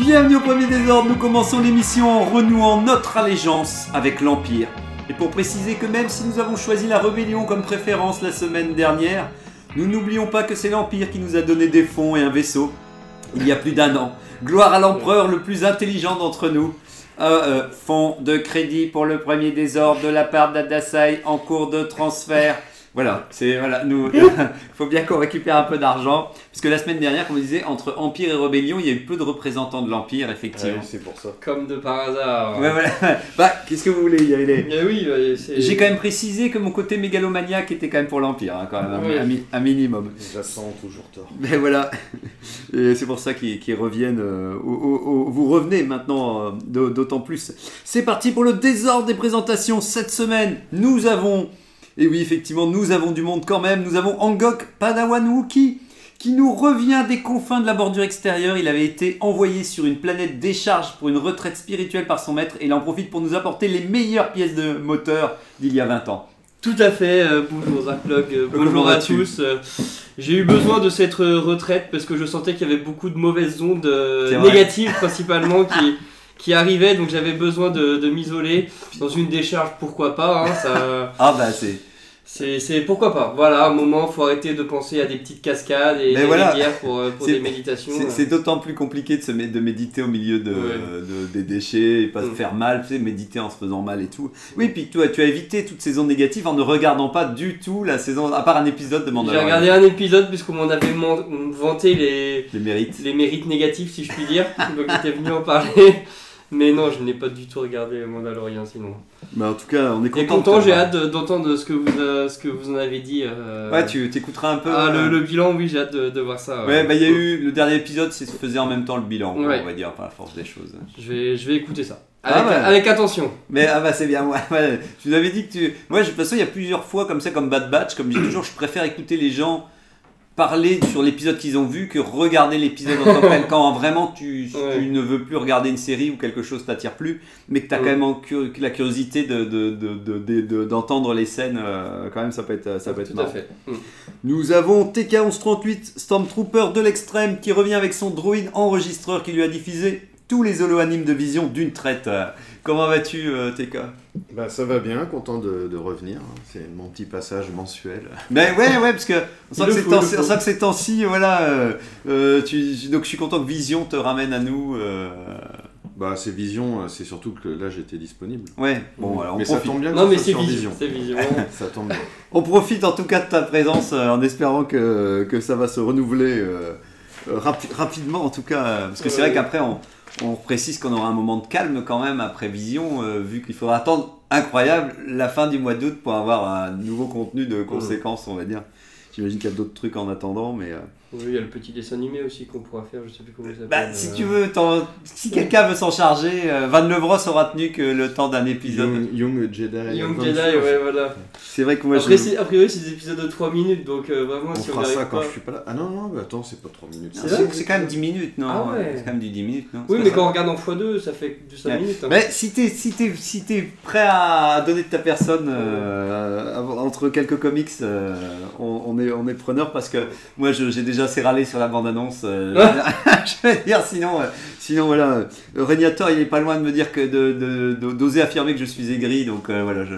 Bienvenue au premier désordre, nous commençons l'émission en renouant notre allégeance avec l'Empire. Et pour préciser que même si nous avons choisi la rébellion comme préférence la semaine dernière, nous n'oublions pas que c'est l'Empire qui nous a donné des fonds et un vaisseau il y a plus d'un an. Gloire à l'empereur le plus intelligent d'entre nous. Euh, euh, fonds de crédit pour le premier désordre de la part d'Adasai en cours de transfert. Voilà, c'est voilà, nous, il faut bien qu'on récupère un peu d'argent, puisque la semaine dernière, comme on disait, entre Empire et Rébellion, il y a eu peu de représentants de l'Empire, effectivement. c'est pour ça. Comme de par hasard. Ouais, voilà. Bah, qu'est-ce que vous voulez il y avait les- Mais oui, ouais, c'est. J'ai quand même précisé que mon côté mégalomaniaque était quand même pour l'Empire, hein, quand même, un- Oui. un, mi- un minimum. J'assens toujours tort. Mais voilà, et c'est pour ça qu'ils reviennent. euh, au- au- au- vous revenez maintenant euh, d'au- d'autant plus. C'est parti pour le désordre des présentations. Cette semaine, nous avons, et oui, effectivement, nous avons du monde quand même. Nous avons Angok Padawan Wookie qui nous revient des confins de la bordure extérieure. Il avait été envoyé sur une planète décharge pour une retraite spirituelle par son maître et il en profite pour nous apporter les meilleures pièces de moteur d'il y a 20 ans. Tout à fait, euh, bonjour Zarklog, euh, bonjour à vas-tu tous. euh, J'ai eu besoin de cette euh, retraite parce que je sentais qu'il y avait beaucoup de mauvaises ondes euh, négatives principalement qui, qui arrivaient, donc j'avais besoin de, de m'isoler dans une décharge, pourquoi pas, hein, ça, Ah bah c'est... c'est, pourquoi pas. Voilà, un moment, faut arrêter de penser à des petites cascades et des voilà. rivières pour, euh, pour des méditations. C'est- euh. C'est d'autant plus compliqué de, se de méditer au milieu de, Ouais. de- des déchets et pas se Mm. faire mal, tu sais, méditer en se faisant mal et tout. Oui, puis toi, tu as évité toutes ces ondes négatives en ne regardant pas du tout la saison, à part un épisode de J'ai Mandalorian. regardé un épisode puisqu'on m'en avait vanté les, Les mérites. les mérites négatifs, si je puis dire. Donc j'étais venu en parler. Mais non, je n'ai pas du tout regardé Mandalorian sinon. Mais en tout cas, on est Et content. content, de te j'ai hâte de- d'entendre ce que vous, euh, ce que vous en avez dit. euh, Ouais, tu t'écouteras un peu. Ah, euh, le, le bilan, oui, j'ai hâte de, de voir ça. Ouais, bah il y a eu le dernier épisode, c'est se faisait en même temps le bilan, Ouais. on va dire, par la force des choses. Je vais, je vais écouter ça. Ah Avec, ouais. avec attention. Mais ah bah c'est bien, ouais, ouais. Je vous avais dit que tu. Moi, de toute façon, il y a plusieurs fois comme ça, comme Bad Batch, comme je dis toujours, je préfère écouter les gens parler sur l'épisode qu'ils ont vu que regarder l'épisode en tant que tel. Quand vraiment tu, Ouais. tu ne veux plus regarder une série ou quelque chose t'attire plus, mais que tu as Ouais. quand même la curiosité de, de- de- de- de- de- d'entendre les scènes, euh, quand même, ça peut être, ça peut être Tout à fait. Mm. Nous avons TK1138, Stormtrooper de l'extrême, qui revient avec son droïde enregistreur qui lui a diffusé tous les holo-animes de vision d'une traite. Comment vas-tu, euh, TK Bah ça va bien, content de, de revenir. hein. C'est mon petit passage mensuel. Ben ouais, ouais, parce que on sent que temps- on sent que ces temps-ci, voilà. euh, euh, tu, donc je suis content que Vision te ramène à nous. euh, Bah c'est Vision, c'est surtout que là j'étais disponible. Ouais, bon, alors on mais ça profite. tombe bien Non, mais c'est vision. Ça tombe bien. On profite en tout cas de ta présence euh, en espérant que, que ça va se renouveler rapi- rapidement, en tout cas. parce que c'est Ouais. vrai qu'après, on, on précise qu'on aura un moment de calme quand même après Vision, euh, vu qu'il faudra attendre, incroyable, la fin du mois d'août pour avoir un nouveau contenu de conséquences, on va dire. J'imagine qu'il y a d'autres trucs en attendant, mais. euh, Oui, il y a le petit dessin animé aussi qu'on pourra faire, je sais plus comment s'appelle. Bah, si euh, tu veux, si quelqu'un veut s'en charger, euh, Van Levros aura tenu que le temps d'un épisode. Young, Young Jedi. Young. Jedi, ouais, voilà. C'est vrai que moi, Après, je... c'est- a priori, c'est des épisodes de 3 minutes, donc euh, vraiment, On si on fera ça quand pas. je suis pas là. Ah non, non, mais attends, c'est pas 3 minutes. C'est c'est quand même 10 minutes, non? Ah ouais. C'est quand même du 10 minutes, non? Oui, mais quand on ça regarde en x2, ça fait du 5 Ouais. minutes. hein. Mais si t'es si t'es si t'es prêt à donner de ta personne euh, entre quelques comics, euh, on, on est on est preneur parce que moi je- j'ai déjà assez râlé sur la bande annonce. je veux dire sinon euh, sinon voilà euh, Régnator il est pas loin de me dire que de d'oser affirmer que je suis aigri donc euh, voilà je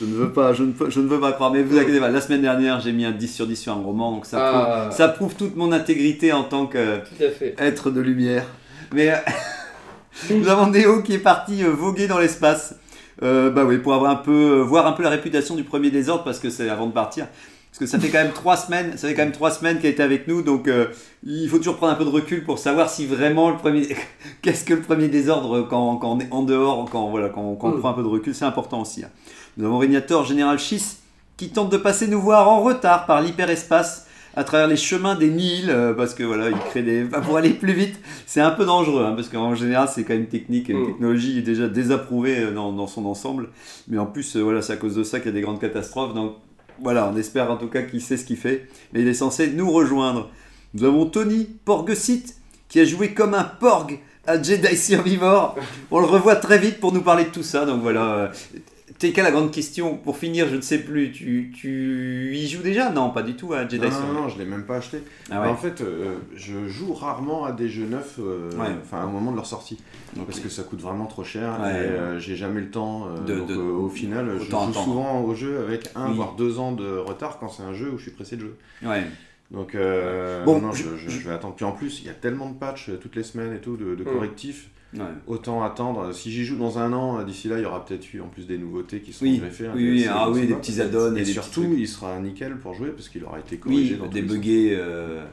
je ne veux pas je ne je ne veux pas croire mais vous inquiétez pas la semaine dernière j'ai mis un 10 sur 10 sur un roman donc ça Ah. prouve, ça prouve toute mon intégrité en tant que Tout à fait. être de lumière. Mais euh, nous avons Néo qui est parti euh, voguer dans l'espace. Euh, bah oui, pour avoir un peu, euh, voir un peu la réputation du premier désordre, parce que c'est avant de partir. Parce que ça fait quand même trois semaines, ça fait quand même trois semaines qu'il a été avec nous, donc euh, il faut toujours prendre un peu de recul pour savoir si vraiment le premier, qu'est-ce que le premier désordre quand, quand on est en dehors, quand voilà, quand, quand on Mm. prend un peu de recul, c'est important aussi. hein. Nous avons Régnator Général Schiss qui tente de passer nous voir en retard par l'hyperespace à travers les chemins des Nils, euh, parce que voilà, il crée des. enfin, pour aller plus vite, c'est un peu dangereux, hein, parce qu'en général, c'est quand même une technique, une Mm. technologie déjà désapprouvée euh, dans, dans son ensemble. Mais en plus, euh, voilà, c'est à cause de ça qu'il y a des grandes catastrophes. Donc voilà, on espère en tout cas qu'il sait ce qu'il fait. Mais il est censé nous rejoindre. Nous avons Tony Porgesit, qui a joué comme un porg à Jedi Survivor. On le revoit très vite pour nous parler de tout ça. Donc voilà. Euh, TK, la grande question, pour finir, je ne sais plus, tu, tu y joues déjà? Non, pas du tout à Jedi Non, non, non, je l'ai même pas acheté. Ah ouais. En fait, euh, je joue rarement à des jeux neufs, euh, Ouais. enfin au moment de leur sortie, parce que ça coûte vraiment trop cher Ouais. et euh, j'ai jamais le temps. euh, De- donc, de- euh, au final, je joue souvent au jeu avec un Oui. voire deux ans de retard quand c'est un jeu où je suis pressé de jouer. Ouais. Donc, Bon, non, je- je, vais attendre. Puis en plus, il y a tellement de patchs toutes les semaines et tout, de, de Mm. correctifs. Ouais. Autant attendre. Si j'y joue dans un an, euh, d'ici là, il y aura peut-être eu en plus des nouveautés qui seront Oui, greffées. un oui, ah oui, des pas, petits add-ons et Et des surtout, il sera nickel pour jouer parce qu'il aura été corrigé Oui, buggés. euh.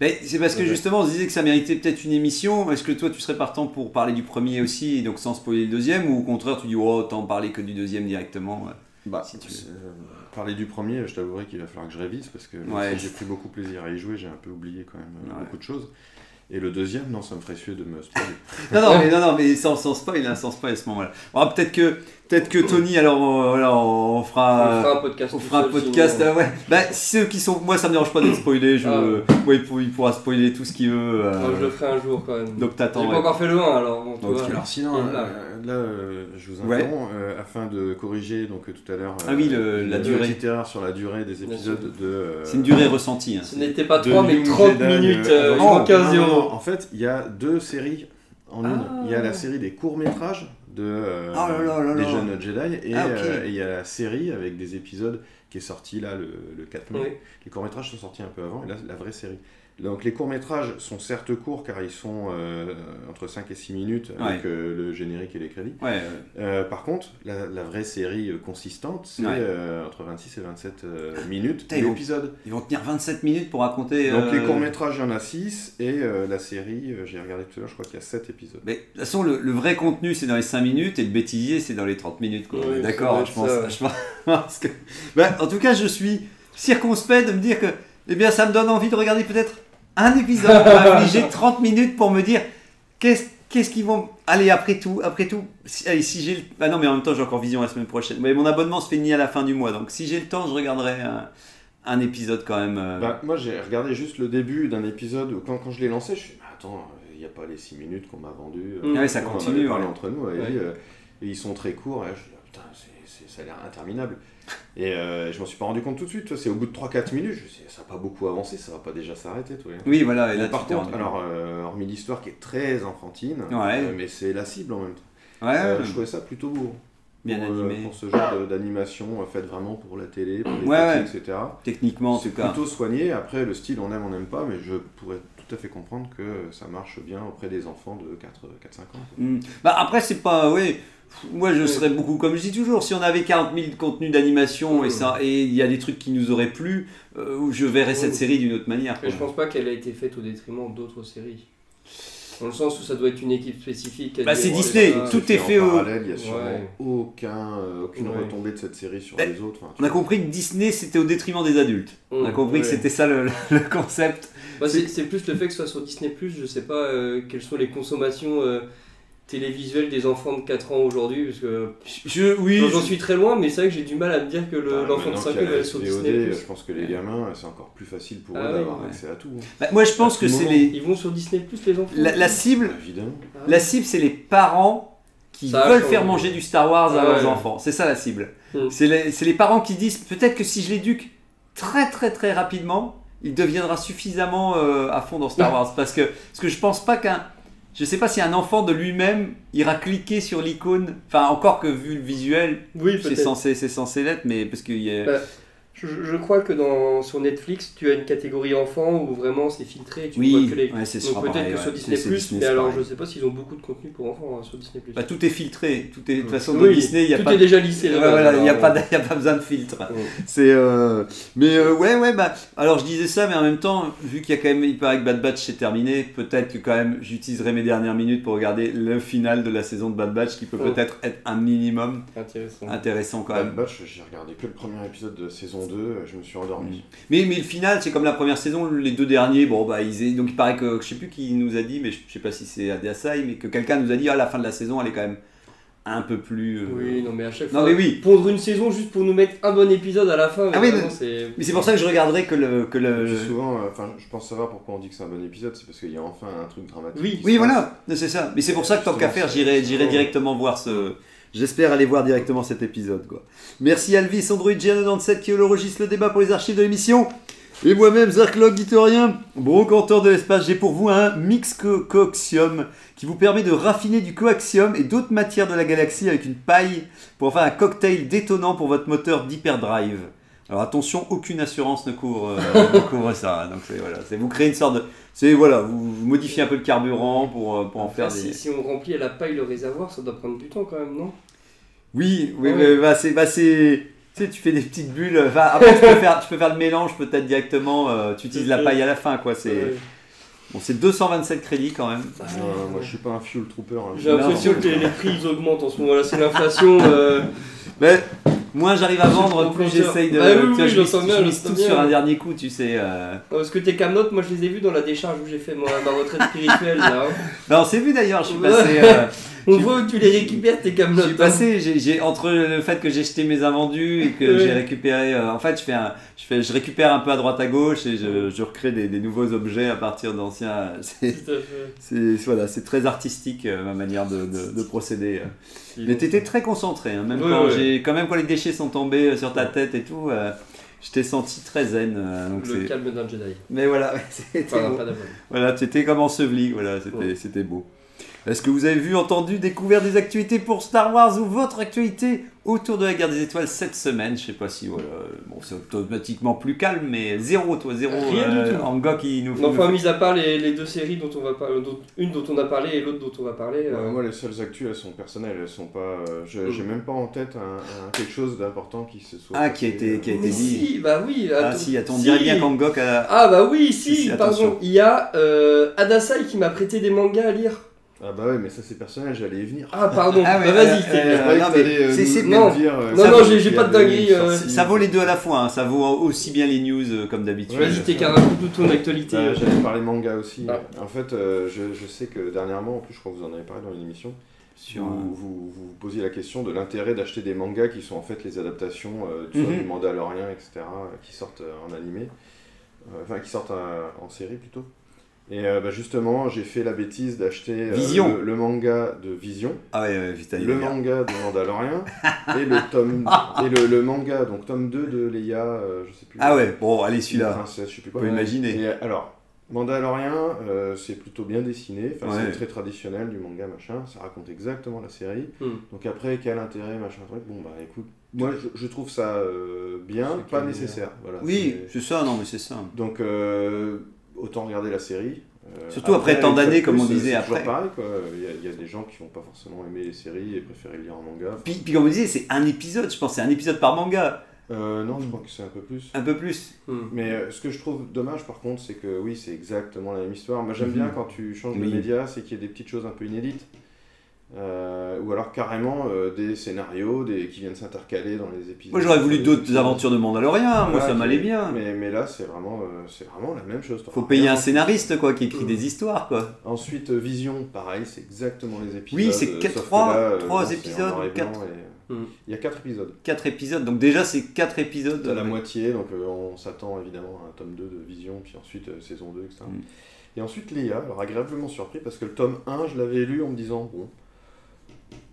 Mais c'est parce que Ouais. justement, on se disait que ça méritait peut-être une émission. Est-ce que toi, tu serais partant pour parler du premier aussi, et donc sans spoiler le deuxième, ou au contraire, tu dis, oh, autant parler que du deuxième directement ouais. Bah, Si tu euh, parler du premier, je t'avouerai qu'il va falloir que je révise parce que Ouais. si j'ai pris beaucoup plaisir à y jouer, j'ai un peu oublié quand même euh, Ouais. beaucoup de choses. Et le deuxième, non, ça me ferait suer de me spoiler. Non, non, mais, non, non, mais sans, sans spoil, hein, sans spoil à ce moment-là. Bon, peut-être que, peut que Tony, alors voilà, on On fera. un podcast. On fera un podcast, euh, ouais. Bah, ceux qui sont. Moi, ça me dérange pas d'être spoilé. Je... Ah. ouais, il, pour- il pourra spoiler tout ce qu'il veut. euh, Moi, je le ferai un jour quand même. Donc, J'ai t'attends. pas ouais. encore fait le 1 alors. Bon, vois. Alors sinon, là. euh, là, euh, je vous Ouais. interromps, euh, afin de corriger donc tout à l'heure Ah oui, le- la durée. erreur sur la durée des épisodes de... euh, C'est une durée ressentie. hein. Ce n'était pas de 3 mais New 30 Jedi, minutes. euh, Euh, Oh, ont 15 non, non, non, euros. En fait, il y a deux séries en une. Ah. Il y a la série des courts-métrages de, euh, Oh là là là des là. jeunes Jedi et Ah, euh, et il y a la série avec des épisodes qui est sortie là le, le 4 mai. Oui. Les courts-métrages sont sortis un peu avant et là la vraie série. Donc les courts-métrages sont certes courts car ils sont euh, entre 5 et 6 minutes avec Ouais. euh, le générique et les crédits. Ouais, ouais. Euh, par contre, la, la vraie série euh, consistante, c'est Ouais. euh, entre 26 et 27 euh, minutes Putain, ils vont- l'épisode. Ils vont tenir 27 minutes pour raconter. Donc euh, les courts-métrages, il y en a 6 et euh, la série, euh, j'ai regardé tout à l'heure, je crois qu'il y a 7 épisodes. Mais de toute façon, le, le vrai contenu, c'est dans les 5 minutes et le bêtisier, c'est dans les 30 minutes. D'accord, je pense. je pense- que- Bah, en tout cas, je suis circonspect de me dire que eh bien, ça me donne envie de regarder peut-être un épisode, m'infliger 30 minutes pour me dire qu'est-ce qu'est-ce qu'ils vont. Allez, après tout, après tout, si, allez, si j'ai le. Ah non, mais en même temps, j'ai encore vision la semaine prochaine. Mais mon abonnement se finit à la fin du mois, donc si j'ai le temps, je regarderai un, un épisode quand même. euh, Bah, moi, j'ai regardé juste le début d'un épisode où quand, quand je l'ai lancé, je suis mais attends, il n'y a pas les 6 minutes qu'on m'a vendu. Mm. Ouais, ça on en continue, parlé ouais. entre nous, et, Ouais. euh, et ils sont très courts. Et je dis, ah, putain, c'est- ça a l'air interminable. Et euh, je m'en suis pas rendu compte tout de suite. C'est au bout de 3-4 minutes, je me suis dit, ça n'a pas beaucoup avancé, ça va pas déjà s'arrêter. toi. Oui, voilà, et là, par contre, alors, euh, hormis l'histoire qui est très enfantine, Ouais. euh, mais c'est la cible en même temps. Ouais, ouais, je trouvais ça plutôt beau. bien pour, euh, animé. pour ce genre d'animation faite vraiment pour la télé, pour les Ouais, etc. Techniquement, en C'est tout cas. plutôt soigné. Après, le style, on aime, on n'aime pas, mais je pourrais tout à fait comprendre que ça marche bien auprès des enfants de 4-5 ans. Hmm. Bah après c'est pas oui. Moi je serais beaucoup comme je dis toujours si on avait 40 000 contenus d'animation et ça et il y a des trucs qui nous auraient plu euh, je verrais cette série d'une autre manière. Mais je pense pas qu'elle a été faite au détriment d'autres séries. Dans le sens où ça doit être une équipe spécifique. Bah, c'est Disney, tout est fait en au- parallèle. Il y a sûrement Ouais. aucun, euh, aucune Ouais. retombée de cette série sur Eh, les autres. Enfin, On a vois. compris que Disney c'était au détriment des adultes. On a Mm, compris que c'était ça le, le concept. Bah, c'est c'est plus le fait que ce soit sur Disney, je sais pas euh, quelles sont les consommations télévisuelles des enfants de 4 ans aujourd'hui, parce que Je oui. j'en- j'en je- suis très loin, mais c'est vrai que j'ai du mal à me dire que le- Ah, l'enfant de maintenant 5 ans va sur Disney. Je pense que les gamins, c'est encore plus facile pour Ah eux d'avoir ouais. accès à tout. hein. Bah, moi je pense que c'est les Ils vont sur Disney les enfants la, la cible Évidemment. Ah. la cible c'est les parents qui Ça veulent faire manger du Star Wars à Ouais. leurs enfants. C'est ça la cible. Mm. C'est les, c'est les parents qui disent peut-être que si je l'éduque très très très rapidement, il deviendra suffisamment euh, à fond dans Star Wars. Parce que, parce que je pense pas qu'un. Je sais pas si un enfant de lui-même ira cliquer sur l'icône. Enfin, encore que vu le visuel, Oui, c'est censé, c'est censé l'être, mais parce qu'il y a. Bah, Je, je crois que dans, sur Netflix, tu as une catégorie enfant où vraiment c'est filtré et tu oui, que les. ouais, c'est Donc sûr, peut-être que ouais. sur Disney, Disney, mais alors pareil. je sais pas s'ils ont beaucoup de contenu pour enfants hein, sur Disney. Bah, tout est filtré. Tout est, de toute façon, dans Oui, Disney, il n'y a tout pas est déjà lissé voilà, il n'y a, pas de- y a pas besoin de filtre. Ouais. C'est euh, mais euh, ouais ouais bah alors je disais ça mais en même temps vu qu'il y a quand même il paraît que Bad Batch c'est terminé peut-être que quand même j'utiliserai mes dernières minutes pour regarder le final de la saison de Bad Batch qui peut Oh. peut-être être un minimum Intéressant. intéressant quand Bad même. Batch, j'ai regardé que le premier épisode de saison saison 2, euh, je me suis endormi. Mais, mais le final, c'est comme la première saison, les deux derniers, bon, bah, ils, donc il paraît que, je sais plus qui nous a dit, mais je sais pas si c'est Adiasai, mais que quelqu'un nous a dit, à la fin de la saison, elle est quand même un peu plus. euh, Oui, non, mais à chaque Non, fois. mais oui. Pondre une saison juste pour nous mettre un bon épisode à la fin, mais Ah vraiment, mais- c'est. Mais c'est pour ça que je regarderai que le. Que Et le... puis souvent, euh, enfin, je pense savoir pourquoi on dit que c'est un bon épisode, c'est parce qu'il y a enfin un truc dramatique. Oui. Oui, voilà, c'est ça. Mais c'est pour ça que tant qu'à faire, j'irai, directement voir ce. J'espère aller voir directement cet épisode, quoi. Merci Alvis, Android G97 qui enregistre le débat pour les archives de l'émission. Et moi-même, Zarklog Guitorien, brocanteur de l'espace, j'ai pour vous un mix co- coaxium qui vous permet de raffiner du coaxium et d'autres matières de la galaxie avec une paille pour faire un cocktail détonnant pour votre moteur d'hyperdrive. Alors attention, aucune assurance ne couvre, euh, ne couvre ça. Donc voilà, c'est vous créez une sorte de, c'est voilà, vous, vous modifiez un peu le carburant pour, euh, pour en faire Enfin, des. si, si on remplit à la paille le réservoir, ça doit prendre du temps quand même, non? Oui, oui, Ah mais bah, c'est, bah, c'est, tu sais, tu fais des petites bulles. Enfin, après, tu peux faire, tu peux faire le mélange peut-être directement. euh, tu utilises la paille à la fin, quoi. C'est. Bon, c'est 227 crédits quand même. Ah, Euh, moi, je suis pas un fuel trooper. hein. J'ai l'impression que les, prix ils augmentent en ce moment là, c'est l'inflation. euh, Mais moins j'arrive à vendre, plus j'essaye de. Bah oui, tu oui, vois, oui, je mise, sens bien, je mise j'en tout bien. sur un dernier coup, tu sais. euh. Parce que tes camnotes, moi je les ai vus dans la décharge où j'ai fait ma, ma retraite spirituelle là. hein. Non, on s'est vu d'ailleurs. Je suis Ouais. passé. On voit où tu les récupères tes Je camnotes. suis passé, j'ai, j'ai- entre le fait que j'ai jeté mes invendus et que Ouais. j'ai récupéré, euh, en fait, je fais, un, je fais, je récupère un peu à droite à gauche et je, je recrée des, des nouveaux objets à partir d'anciens. C'est, voilà, c'est très artistique euh, ma manière de, de- de procéder. euh. Mais t'étais très concentré, hein, même Ouais, quand ouais. j'ai, quand même quand les déchets sont tombés euh, sur ta tête et tout, je t'ai senti très zen. donc Le calme d'un Jedi. Mais voilà, c'était Enfin, beau. Voilà, tu étais comme enseveli, voilà, c'était, c'était beau. Est-ce que vous avez vu, entendu, découvert des actualités pour Star Wars ou votre actualité autour de la guerre des étoiles cette semaine Je sais pas si, voilà, bon, c'est automatiquement plus calme, mais zéro, toi, zéro. Rien du tout. Qui nous Non, nous Enfin, fait- mis à part les, les deux séries dont on va parler, dont- une dont on a parlé et l'autre dont on va parler. Ouais, euh, moi, les seules actus, elles sont personnelles, elles sont pas. euh, je- Mm. J'ai même pas en tête un, un- quelque chose d'important qui se soit. Ah, qui a été- euh, qui a été Mais dit. si, bah oui. Ah si, attends, on si. dirait bien qu'Angok a... Ah bah oui, si, Si, si, pardon. Il y a euh, Adasai qui m'a prêté des mangas à lire. Ah, bah ouais, mais ça c'est personnel, j'allais y venir. Ah pardon, Ah ouais, bah vas-y. euh, t'es- euh, non, mais euh, c'est- c'est- non. dire, euh, Non, ça, non, qu'il j'ai- pas de dinguerie, euh. Ça vaut les deux à la fois, hein, ça vaut aussi bien les news euh, comme d'habitude. Ouais, Vas-y, t'es carré un coup de ton actualité. Euh, J'allais parler manga aussi. Ah. En fait, euh, je, je sais que dernièrement, en plus, je crois que vous en avez parlé dans une émission, Sur, vous, euh, vous, vous posiez la question de l'intérêt d'acheter des mangas qui sont en fait les adaptations euh, Mhm. du Mandalorian, etc., qui sortent en animé, Euh, enfin qui sortent en série plutôt. Et euh, bah, justement, j'ai fait la bêtise d'acheter euh, le, le manga de Vision, Ah ouais, ouais, le manga de Mandalorian et le tome et le, le manga donc tome 2 de Leia, euh, je sais plus. Ah ouais, bon, allez, celui-là. je sais plus On quoi. peut imaginer. Et alors, Mandalorian, euh, c'est plutôt bien dessiné, enfin, Ouais. c'est très traditionnel du manga, machin, ça raconte exactement la série. Hmm. Donc après, quel intérêt, machin, truc, bon bah écoute, moi je, je trouve ça euh, bien, pas nécessaire. Voilà, Oui, c'est- c'est ça, non, mais c'est ça. Donc euh, autant regarder la série. Euh, Surtout après tant d'années, comme on disait c'est après. toujours pareil, quoi. Il y, a, il y a des gens qui vont pas forcément aimer les séries et préférer lire en manga. Puis, puis comme on disait, c'est un épisode, je pense, c'est un épisode par manga, Euh, non, je crois que c'est un peu plus. un peu plus. Hmm. Mais euh, ce que je trouve dommage par contre, c'est que oui, c'est exactement la même histoire. Moi j'aime Mhm. bien quand tu changes Oui. de média, c'est qu'il y ait des petites choses un peu inédites. Euh, ou alors carrément euh, des scénarios des, qui viennent s'intercaler dans les épisodes. Moi j'aurais voulu d'autres aventures de Mandalorian, moi ça m'allait bien. Mais, mais là c'est vraiment, euh, c'est vraiment la même chose. Faut payer un scénariste quoi, qui écrit des histoires quoi. Ensuite Vision, pareil, c'est exactement les épisodes. Oui, c'est euh, quatre- sauf que trois- là, euh, trois non, c'est en épisodes, Mm. Il y a quatre épisodes. Quatre épisodes, donc déjà c'est quatre épisodes. à la moitié, donc euh, on s'attend évidemment à un tome 2 de Vision, puis ensuite euh, saison 2, etc. Mm. Et ensuite Léa, alors agréablement surpris parce que le tome 1, je l'avais lu en me disant, bon,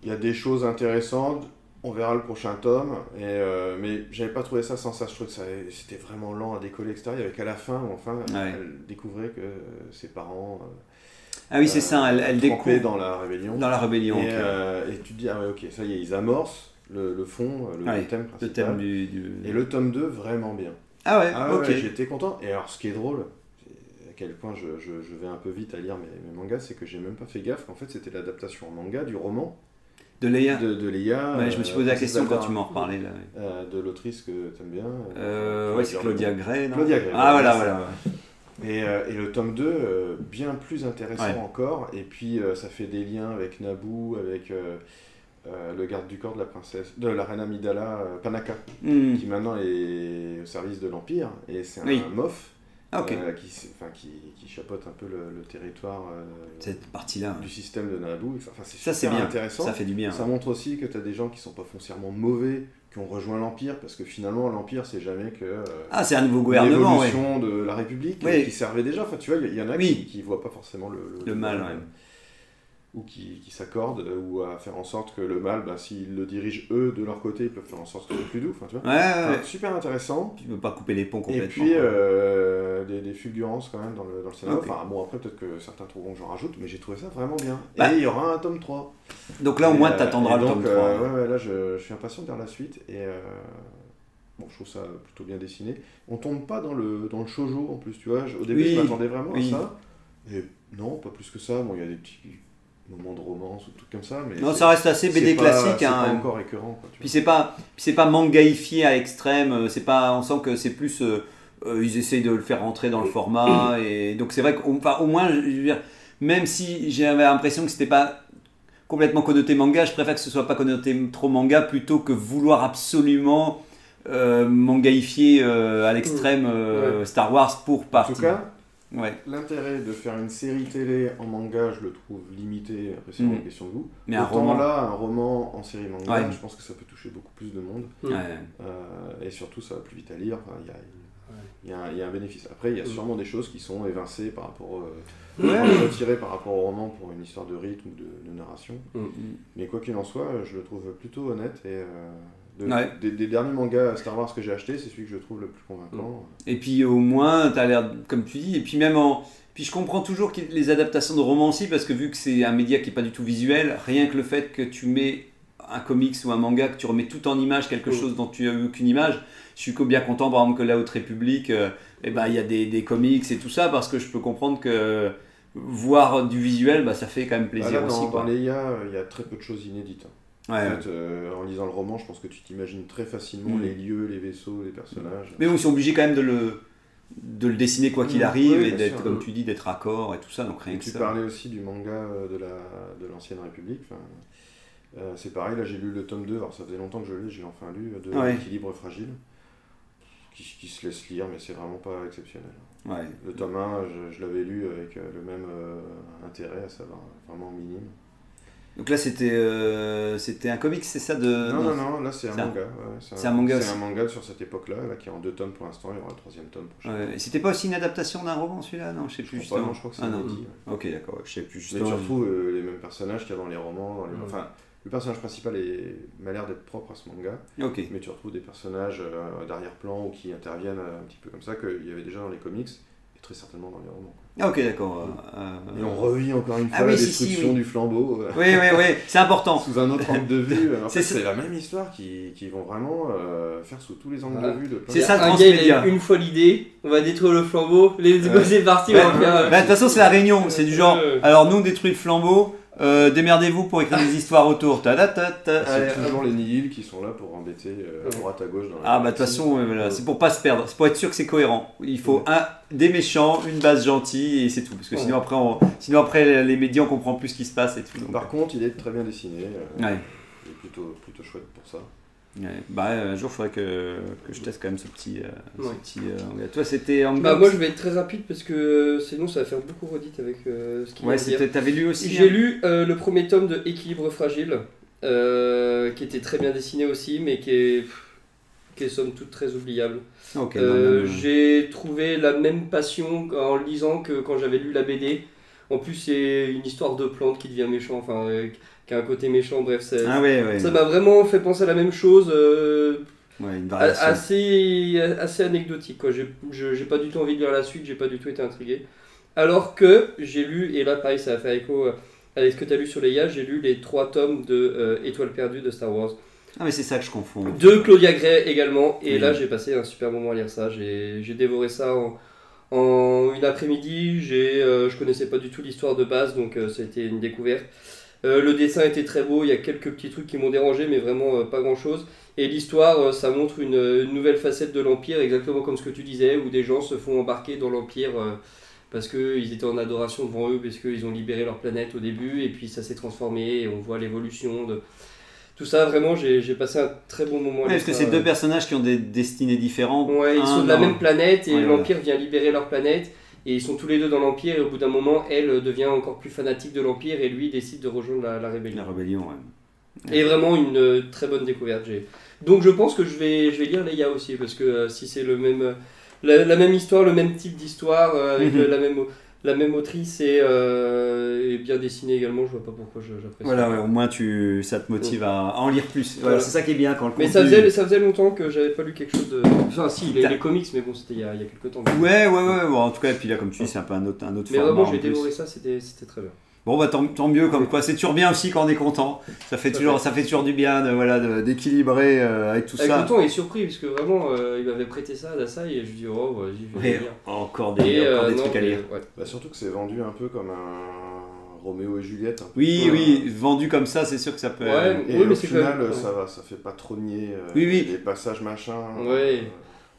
il y a des choses intéressantes, on verra le prochain tome, et, euh, mais j'avais pas trouvé ça sans ça, je trouvais que ça- c'était vraiment lent à décoller, etc. Il y avait qu'à la fin, enfin, Ouais. elle découvrait que euh, ses parents Ah oui, c'est euh, ça, elle, elle découvre dans la rébellion. dans la rébellion. et, euh, et tu te dis, ah ouais, ok, ça y est, ils amorcent le, le fond, euh, le, le thème le principal. thème du. du- Et le tome 2, vraiment bien. Ah ouais, Ah ouais, ok. ouais, j'étais content. Et alors, ce qui est drôle, à quel point je, je- je vais un peu vite à lire mes, mes mangas, c'est que j'ai même pas fait gaffe qu'en fait c'était l'adaptation en manga du roman De Leia. de, de Leia. Ouais, je me suis euh, posé la Princesse question quand tu m'en reparlais là. euh, de l'autrice que t'aimes bien. Euh, euh, ouais, c'est Claudia Gray, non Claudia Gray, Ah voilà, voilà. Et, euh, et le tome 2, euh, bien plus intéressant Ouais. encore. Et puis euh, ça fait des liens avec Naboo, avec. euh, euh, le garde du corps de la princesse, de la reine Amidala euh, Panaka, Hmm. qui maintenant est au service de l'Empire, et c'est un Oui. mof Ah, euh, qui, enfin, qui, qui chapeaute un peu le, le territoire euh, Cette partie-là. du système de Naboo. Enfin, Ça, c'est bien. intéressant. Ça fait du bien. Ça montre aussi que tu as des gens qui sont pas foncièrement mauvais, qui ont rejoint l'Empire, parce que finalement, l'Empire, c'est jamais que euh, Ah, c'est un nouveau gouvernement, ouais. l'évolution de la République qui servait déjà. Enfin, tu vois, il y, y en a Oui. qui, qui voient pas forcément le, Le mal, ouais. Ou qui, qui s'accordent, euh, ou à faire en sorte que le mal, bah, s'ils le dirigent eux de leur côté, ils peuvent faire en sorte que soit plus doux. Tu vois. Ouais, ouais, ouais. super intéressant. Tu peux pas couper les ponts Et complètement. puis, quoi. euh, des, des fulgurances quand même dans le, dans le scénario. Enfin, bon, après, peut-être que certains trouveront que j'en rajoute, mais j'ai trouvé ça vraiment bien. Bah. Et il y aura un tome 3. Donc là, au moins, Et, euh, t'attendras et le donc, tome 3. euh, ouais. ouais, ouais, là, je, je suis impatient de lire la suite. Et euh, bon, je trouve ça plutôt bien dessiné. On tombe pas dans le, dans le shoujo en plus, tu vois. Au début, Oui, je m'attendais vraiment oui. à ça. Et non, pas plus que ça. Bon, il y a des petits moments de romance ou trucs comme ça. Mais Non, ça reste assez BD pas- classique. C'est hein. pas encore. Quoi, tu Puis c'est pas, puis c'est pas mangaïfié à l'extrême. euh, C'est pas, on sent que c'est plus, euh, euh, ils essayent de le faire rentrer dans le format et donc c'est vrai qu'au enfin, au moins, je veux dire, même si j'avais l'impression que c'était pas complètement connoté manga, je préfère que ce soit pas connoté trop manga plutôt que vouloir absolument euh, mangaïfier euh, à l'extrême euh, Star Wars pour En partie. tout cas, ouais. l'intérêt de faire une série télé en manga, je le trouve limité. Après, c'est Mm. une question de goût. Mais un Autant roman. là, un roman en série manga, Ouais. je pense que ça peut toucher beaucoup plus de monde. Mm. Euh, et surtout, ça va plus vite à lire. Enfin, Il y, a, il y a un- il y a un bénéfice. Après, il y a sûrement des choses qui sont évincées par rapport, euh, Ouais. retirées par rapport au roman pour une histoire de rythme ou de, de narration. Mm. Mais quoi qu'il en soit, je le trouve plutôt honnête. Et euh, de- Ouais. des, des derniers mangas Star Wars que j'ai acheté, c'est celui que je trouve le plus convaincant. Et puis au moins, tu as l'air, comme tu dis, et puis même en. Puis je comprends toujours les adaptations de romans aussi, parce que vu que c'est un média qui n'est pas du tout visuel, rien que le fait que tu mets un comics ou un manga, que tu remets tout en image, quelque Mm. chose dont tu as eu qu'une image, je suis bien content, par exemple, que la Haute République, euh, eh ben, il y a des, des comics et tout ça, parce que je peux comprendre que voir du visuel, bah, ça fait quand même Ah, plaisir là, aussi. dans, quoi. dans les IA, il y a très peu de choses inédites. hein. Ouais, En, ouais. fait, euh, en lisant le roman, je pense que tu t'imagines très facilement Mm. les lieux, les vaisseaux, les personnages. Mais bon, ils sont obligés quand même de le, de le dessiner quoi qu'il Mm. arrive, Oui, et d'être, comme tu dis, d'être accord et tout ça, donc rien Et que tu ça. parlais aussi du manga euh, de la de l'ancienne République. euh, c'est pareil, là j'ai lu le tome 2, alors ça faisait longtemps que je l'ai, j'ai enfin lu, de Ouais. Équilibre fragile, qui, qui se laisse lire, mais c'est vraiment pas exceptionnel. Ouais. Le tome 1, je, je l'avais lu avec le même euh, intérêt, à savoir vraiment minime. Donc là, c'était euh, c'était un comics, c'est ça de... non, non, non, là c'est un manga. ouais, c'est un manga C'est un manga sur cette époque-là, là, qui est en deux tomes pour l'instant, il y aura le troisième tome prochain. Ouais, et c'était pas aussi une adaptation d'un roman celui-là? Non, je sais Je plus pas, justement. non, je crois que c'est Ah, non. ouais. Ok, d'accord, je sais plus Mais justement. tu retrouves euh, les mêmes personnages qu'il y a dans les romans. Dans les... Mm. Enfin, le personnage principal est... m'a l'air d'être propre à ce manga, Ok. mais tu retrouves des personnages euh, d'arrière-plan ou qui interviennent euh, un petit peu comme ça qu'il y avait déjà dans les comics très certainement dans les romans. Ah, ok, d'accord. euh, euh, Et on revit encore une Ah fois oui, la si, si, destruction oui. du flambeau. euh, Oui, oui, oui, c'est important. Sous un autre angle de vue. C'est la même histoire qui, qui vont vraiment euh, faire sous tous les angles Voilà. de vue. De C'est ça, le un gars, il transmédia. a une fois l'idée, on va détruire le flambeau, les Ouais. c'est parti, Ouais. Bah, De toute façon, c'est la réunion. C'est du genre, alors nous, on détruit le flambeau, euh, démerdez-vous pour écrire des histoires autour. Ta, ta, ta, ta. C'est toujours les Nihil qui sont là pour embêter euh, à Ouais. droite à gauche. Dans la Ah bah de toute façon, euh, voilà, c'est pour pas se perdre, c'est pour être sûr que c'est cohérent. Il faut un, des méchants, une base gentille et c'est tout. Parce que sinon après, on- sinon après les médias on comprend plus ce qui se passe et tout. donc, Par contre, il est très bien dessiné. euh, Ouais. Il est plutôt, plutôt chouette pour ça. Ouais. Bah un jour il faudrait que, que je teste quand même ce petit. euh, ce petit euh. Toi c'était en Bah, moi je vais être très rapide parce que sinon ça va faire beaucoup redite avec euh, ce qu'il Ouais, t'avais lu aussi. J'ai hein lu le premier tome de Équilibre fragile, qui était très bien dessiné aussi, mais qui est, qui est somme toute très oubliable. J'ai trouvé la même passion en lisant que quand j'avais lu la BD. En plus, c'est une histoire de plante qui devient méchant, enfin, euh, qui a un côté méchant, bref, Ah ouais, ouais. ça m'a vraiment fait penser à la même chose. euh, Ouais, une a- variation. assez, assez anecdotique. Quoi. J'ai, pas du tout envie de lire la suite, j'ai pas du tout été intrigué. Alors que j'ai lu, et là pareil, ça va faire écho euh, avec ce que tu as lu sur les IA, j'ai lu les trois tomes de Étoiles perdues de Star Wars. Ah mais c'est ça que je confonds. De Claudia Gray également, et Oui. là j'ai passé un super moment à lire ça. J'ai dévoré ça en, en une après-midi. J'ai, euh, je connaissais pas du tout l'histoire de base, donc euh, ça a une découverte. Euh, le dessin était très beau, il y a quelques petits trucs qui m'ont dérangé, mais vraiment euh, pas grand chose. Et l'histoire, euh, ça montre une, une nouvelle facette de l'Empire, exactement comme ce que tu disais, où des gens se font embarquer dans l'Empire euh, parce qu'ils étaient en adoration devant eux, parce qu'ils ont libéré leur planète au début, et puis ça s'est transformé, et on voit l'évolution de, tout ça, vraiment, j'ai passé un très bon moment. Ouais, parce que c'est deux personnages qui ont des destinées différentes. Ouais, ils Un sont de la même planète et Ouais, l'Empire vient libérer leur planète. Et ils sont tous les deux dans l'Empire et au bout d'un moment, elle euh, devient encore plus fanatique de l'Empire et lui décide de rejoindre la, la rébellion. La rébellion, ouais. Et vraiment une euh, très bonne découverte. j'ai- Donc je pense que je vais, je vais lire Leia aussi parce que euh, si c'est le même, euh, la, la même histoire, le même type d'histoire euh, avec Mhm. euh, la, même, la même autrice et, euh, et bien dessinée également, je vois pas pourquoi j'apprécie. Voilà, ouais, au moins tu, ça te motive à, à en lire plus. Voilà, Voilà. c'est ça qui est bien quand le Mais ça faisait, ça faisait longtemps que j'avais pas lu quelque chose de. Enfin, si, les, comics, mais bon, c'était il y a, il y a quelques temps. Ouais, ouais, ouais, bon, en tout cas, et puis là, comme tu dis, c'est un peu un autre, un autre Mais format. vraiment, en j'ai dévoré ça, c'était c'était très bien. Bon, bah tant, tant mieux, comme quoi, c'est toujours bien aussi quand on est content. Ça fait Ça toujours, fait. ça fait toujours du bien de, voilà, de- d'équilibrer euh, avec tout Avec ça. le temps, il est surpris parce que vraiment, euh, il m'avait prêté ça, Dasai, et je dis, oh, vas-y, je vais encore des, Et, encore euh, des non, trucs à mais, lire. ouais. Bah, surtout que c'est vendu un peu comme un Roméo et Juliette. un peu. Oui, Ouais. oui, vendu comme ça, c'est sûr que ça peut. Ouais. Et Oui, mais au c'est final, quand même- ça va, ça fait pas trop nier euh, Oui, oui. les passages machin. Ouais.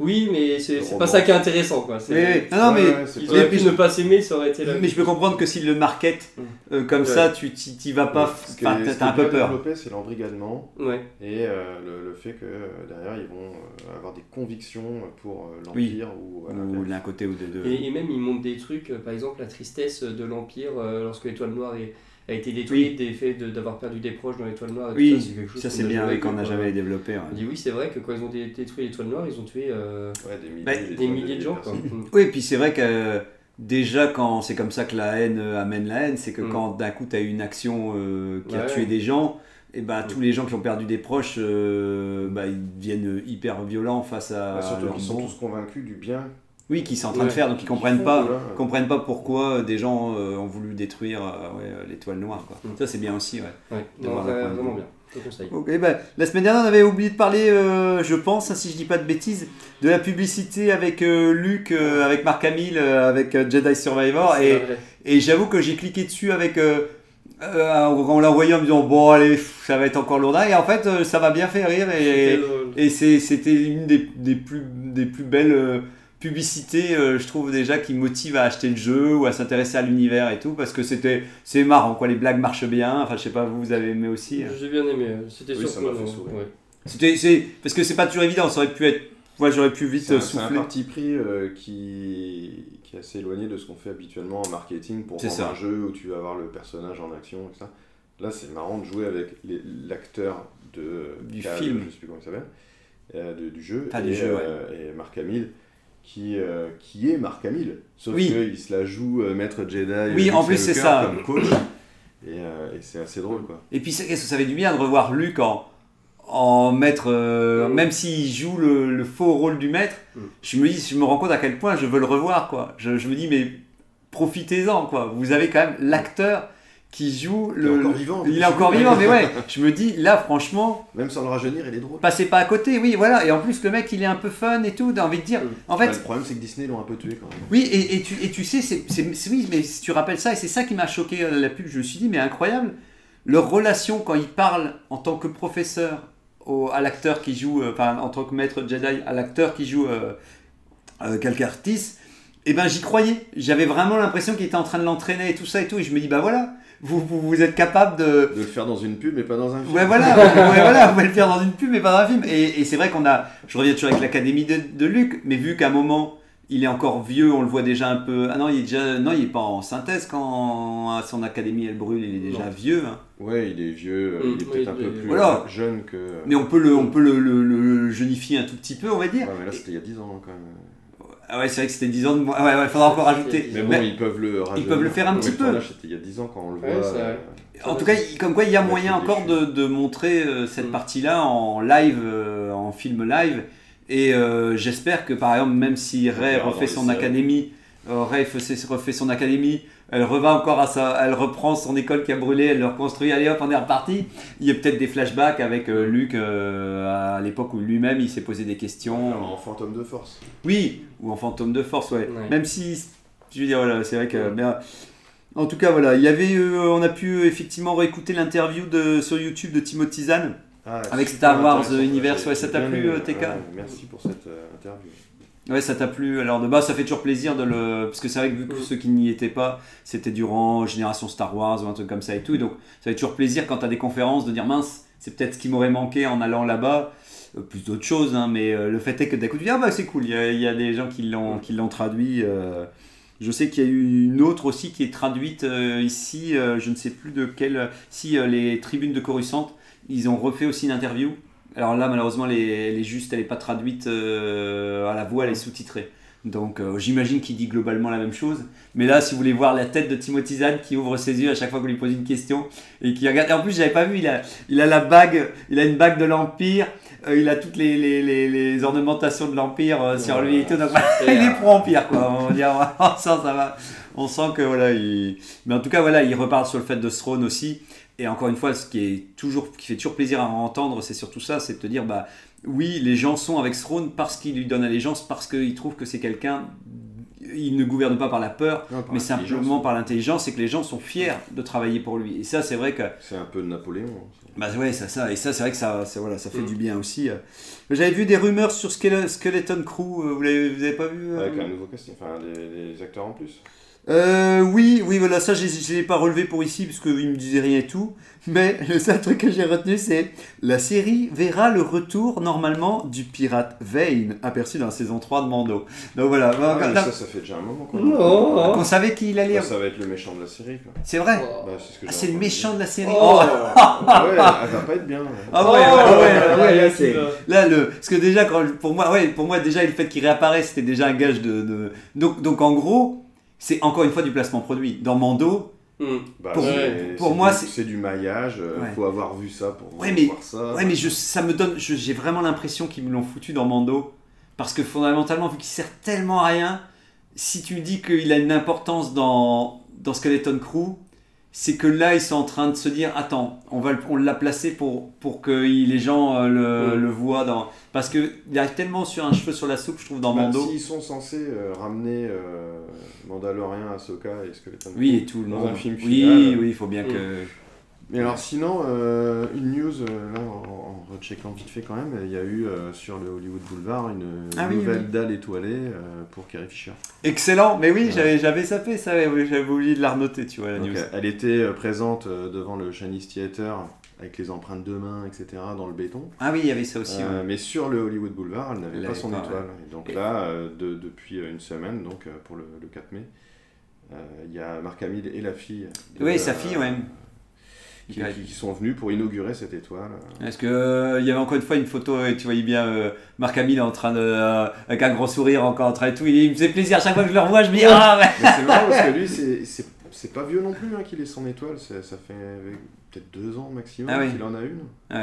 Oui, mais c'est pas ça qui est intéressant, quoi. C'est-. Non, non, mais, ouais, c'est Ils auraient pu ne pas s'aimer, ça aurait été la mais je peux comprendre que s'ils le marketent Mm. euh, comme Ouais. ça, tu t'y t'y vas pas. Ce qui est- Enfin, ce t'as un peu peur. développé, c'est l'embrigadement Ouais. et euh, le, le fait que euh, derrière ils vont euh, avoir des convictions pour euh, Oui. l'Empire ou à Ou l'inverse. d'un côté ou de deux. Et, et même, ils montrent des trucs, euh, par exemple, la tristesse de l'Empire euh, lorsque l'Étoile Noire est- a été détruite, des faits de- d'avoir perdu des proches dans l'Étoile Noire. et tout Oui, ça, c'est quelque chose ça c'est bien jamais oui, qu'on n'a jamais développé. ouais. On dit oui, c'est vrai que quand ils ont dé- détruit l'Étoile Noire, ils ont tué euh, Ouais, des milliers, Bah, des des centaines milliers de gens, quoi. Oui, et puis c'est vrai que euh, déjà quand c'est comme ça que la haine euh, amène la haine, c'est que Mm. quand d'un coup tu as eu une action euh, qui a tué des gens, et ben Mm. tous les gens qui ont perdu des proches, euh, bah, ils deviennent hyper violents face à Bah, surtout qu'ils sont tous convaincus du bien. Oui, qui sont en train de faire, donc ils comprennent pas, voilà. comprennent pas pourquoi euh, des gens euh, ont voulu détruire euh, ouais, l'étoile noire. Quoi. Mm. Ça c'est bien aussi. Ouais. Ouais, non, vraiment bien. Ben, la semaine dernière, on avait oublié de parler, euh, je pense, hein, si je dis pas de bêtises, de la publicité avec Luc, avec Marc Hamill, avec Jedi Survivor. Et, j'avoue que j'ai cliqué dessus avec. En l'a envoyé en me disant, bon, allez, ça va être encore lourd. Et en fait, ça m'a bien fait rire. Et, c'était une des, des, plus, des plus belles publicités, euh, je trouve déjà, qui motive à acheter le jeu ou à s'intéresser à l'univers et tout, parce que c'était c'est marrant, quoi. Les blagues marchent bien. Enfin, je sais pas, vous, vous avez aimé aussi. hein. J'ai bien aimé. euh, C'était Oui, surprenant. ouais. C'était, c'est, parce que c'est pas toujours évident, ça aurait pu être. Moi, j'aurais pu vite C'est euh, un, c'est un souffler. parti pris euh, qui, qui est assez éloigné de ce qu'on fait habituellement en marketing pour C'est vendre ça. un jeu où tu vas avoir le personnage en action et ça. Là, c'est marrant de jouer avec les- l'acteur de Du film. je sais plus comment il s'appelle, euh, de- du jeu, et Marc Hamill. Qui, euh, qui est Marc Hamill, sauf Oui. qu'il se la joue euh, maître Jedi Oui, Luke en plus, c'est ça. comme coach et, euh, et c'est assez drôle quoi Et puis, que ça fait du bien de revoir Luc en, en maître, euh, Mm. même s'il joue le, le faux rôle du maître, Mm. je me dis, je me rends compte à quel point je veux le revoir, quoi. Je, je me dis, mais profitez-en, quoi. Vous avez quand même l'acteur qui joue Il est le. encore le- vivant, Il est encore vivant, mais ouais. Je me dis, là, franchement, même sans le rajeunir il est drôle passez pas à côté, oui, voilà. Et en plus, le mec, il est un peu fun et tout. T'as envie de dire, Mm. en fait, Bah, le problème c'est que Disney l'ont un peu tué quand même Oui, et, et tu, et tu sais, c'est, oui, mais si tu rappelles ça, et c'est ça qui m'a choqué à la pub, je me suis dit, mais incroyable, leur relation quand ils parlent en tant que professeur au- à l'acteur qui joue, euh, enfin en tant que maître Jedi, à l'acteur qui joue euh, euh, Calcartis, et ben j'y croyais. J'avais vraiment l'impression qu'il était en train de l'entraîner et tout ça et tout, et je me dis, bah voilà, vous, vous, vous êtes capable de, de le faire dans une pub mais pas dans un film Ouais voilà, ouais, voilà, vous pouvez le faire dans une pub mais pas dans un film. Et, et c'est vrai qu'on a, je reviens toujours avec l'académie de, de Luc, mais vu qu'à un moment il est encore vieux, on le voit déjà un peu. Ah non, il est déjà, non, il est pas en synthèse quand à son académie elle brûle, il est déjà Non. vieux. hein. Ouais, il est vieux, euh, Mm, il est oui, peut-être un peu plus Voilà. jeune que. Mais on peut le, on peut le, le, le jeunifier un tout petit peu, on va dire. Ouais, mais là c'était il y a 10 ans quand même. Ah ouais, c'est vrai que c'était 10 ans de moins. Ouais, ouais, faudra encore rajouter. Mais bon, Mais- ils peuvent le rajeunir. peuvent le faire un petit peu. c'était il y a 10 ans quand on le voit. euh, En tout cas, il- comme quoi il y a moyen encore de, de montrer euh, cette Mm. partie-là en live, euh, en film live. Et euh, j'espère que par exemple, même si Ray refait son les séries. académie, euh, Ray fait- refait son académie, elle revient encore à sa, elle reprend son école qui a brûlé, elle le reconstruit, allez hop, on est reparti. Il y a peut-être des flashbacks avec euh, Luke euh, à l'époque où lui-même il s'est posé des questions. en fantôme de force. Oui, ou en fantôme de force, ouais. Ouais. Même si, je veux dire, voilà, c'est vrai que. mais, euh, en tout cas, voilà, il y avait, euh, on a pu effectivement réécouter l'interview de, sur YouTube de Timothy Zahn. Ah, Avec Star Wars Universe, ouais, ça t'a plu, euh, TK Ouais, Merci pour cette euh, interview. Ouais, ça t'a plu. Alors de base, ça fait toujours plaisir de le. Parce que c'est vrai que vu que Mm. ceux qui n'y étaient pas, c'était durant Génération Star Wars ou un truc comme ça et tout. Et donc, ça fait toujours plaisir quand t'as des conférences de dire mince, c'est peut-être ce qui m'aurait manqué en allant là-bas. Euh, plus d'autres choses, hein, mais euh, le fait est que d'un coup, tu dis ah bah c'est cool, il y, a- il y a des gens qui l'ont qui l'ont traduit. euh. Je sais qu'il y a eu une autre aussi qui est traduite ici, je ne sais plus de quelle. Si les tribunes de Coruscant, ils ont refait aussi une interview. Alors là, malheureusement, elle est, juste, elle n'est pas traduite euh, à la voix, elle est sous-titrée. Donc euh, j'imagine qu'il dit globalement la même chose. Mais là, si vous voulez voir la tête de Timothy Zahn qui ouvre ses yeux à chaque fois qu'on lui pose une question et qui regarde. En plus, j'avais pas vu, il a, il a la bague, il a une bague de l'Empire, euh, il a toutes les, les, ornementations de l'Empire sur lui et tout. Donc il est pro-Empire, quoi. On, dire, on sent, ça va. On que voilà, il... Mais en tout cas, voilà, il reparle sur le fait de Throne aussi. Et encore une fois, ce qui, est toujours, qui fait toujours plaisir à entendre, c'est surtout ça, c'est de te dire, bah oui, les gens sont avec Throne parce qu'ils lui donnent allégeance, parce qu'ils trouvent que c'est quelqu'un. Il ne gouverne pas par la peur, Non, par mais simplement par l'intelligence, et que les gens sont fiers de travailler pour lui. Et ça, c'est vrai que C'est un peu de Napoléon. hein. bah ouais, ça, ça, et ça, c'est vrai que ça, c'est- voilà, ça fait Mm. du bien aussi. euh. J'avais vu des rumeurs sur Skele- Skeleton Crew, euh, vous l'avez, vous avez pas vu euh Avec un nouveau casting, enfin des, des acteurs en plus. Euh, oui, oui, voilà, ça, je ne l'ai pas relevé pour ici, parce qu'il me disait rien et tout. Mais le seul truc que j'ai retenu, c'est la série verra le retour, normalement, du pirate Vane, aperçu dans la saison 3 de Mando. Donc voilà, Ah, mais ça, ça fait déjà un moment qu'on Non. on savait qu'il allait... Bah, ça va être le méchant de la série. Quoi. C'est vrai Oh. Bah, c'est ce que Ah, C'est le méchant de la série Oh. Oh. Ah ouais, elle va pas être bien. Ah ouais, ouais, ouais, ouais, ouais, là, là, c'est- Là, le, parce que déjà, quand, pour moi, ouais, pour moi, déjà, le fait qu'il réapparaisse, c'était déjà un gage de, de- Donc, donc, en gros, c'est encore une fois du placement produit. Dans Mando, Hmm. Bah, Pour- moi, c'est- c'est du maillage. euh, Ouais. Faut avoir vu ça pour Ouais, mais- voir ça. ouais, mais je, ça me donne, je- j'ai vraiment l'impression qu'ils me l'ont foutu dans Mando, parce que fondamentalement, vu qu'il sert tellement à rien, si tu dis qu'il a une importance dans, dans Skeleton Crew, c'est que là, ils sont en train de se dire, attends, on va, on l'a placé pour, pour que les gens euh, le, le voient dans, parce que il arrive tellement sur un cheveu sur la soupe, je trouve, dans Bah, Mando. S'ils sont censés euh, ramener euh, Mandalorian, Ahsoka et Skeleton Oui, et tout le dans monde. un film oui, final. oui, il faut bien que. Mais alors sinon, euh, une news, euh, là, en, en recheckant vite fait quand même, il y a eu euh, sur le Hollywood Boulevard une Ah nouvelle oui. dalle étoilée euh, pour Carrie Fisher. Excellent, mais oui, Ouais. j'avais, sapé ça, j'avais oublié de la renoter, tu vois, la Donc, news. elle était présente devant le Chinese Theater avec les empreintes de mains, etc., dans le béton. Ah oui, il y avait ça aussi. Euh, ouais. mais sur le Hollywood Boulevard, elle n'avait pas son étoile. Et donc Et- là, euh, de- depuis une semaine, donc pour le, le 4 mai, euh, il y a Marc Hamill et la fille. de- Oui, sa fille, ouais. Qui, sont venus pour inaugurer cette étoile. Parce que euh, il y avait encore une fois une photo et tu voyais bien euh, Marc Hamill en train de euh, avec un gros sourire encore en train et tout. Il, me faisait plaisir à chaque fois que je le revois, je me dis ah ouais. Mais c'est marrant parce que lui, c'est- c'est pas vieux non plus hein, qu'il ait son étoile. Ça fait euh, peut-être deux ans maximum Ah oui. qu'il en a une. Euh,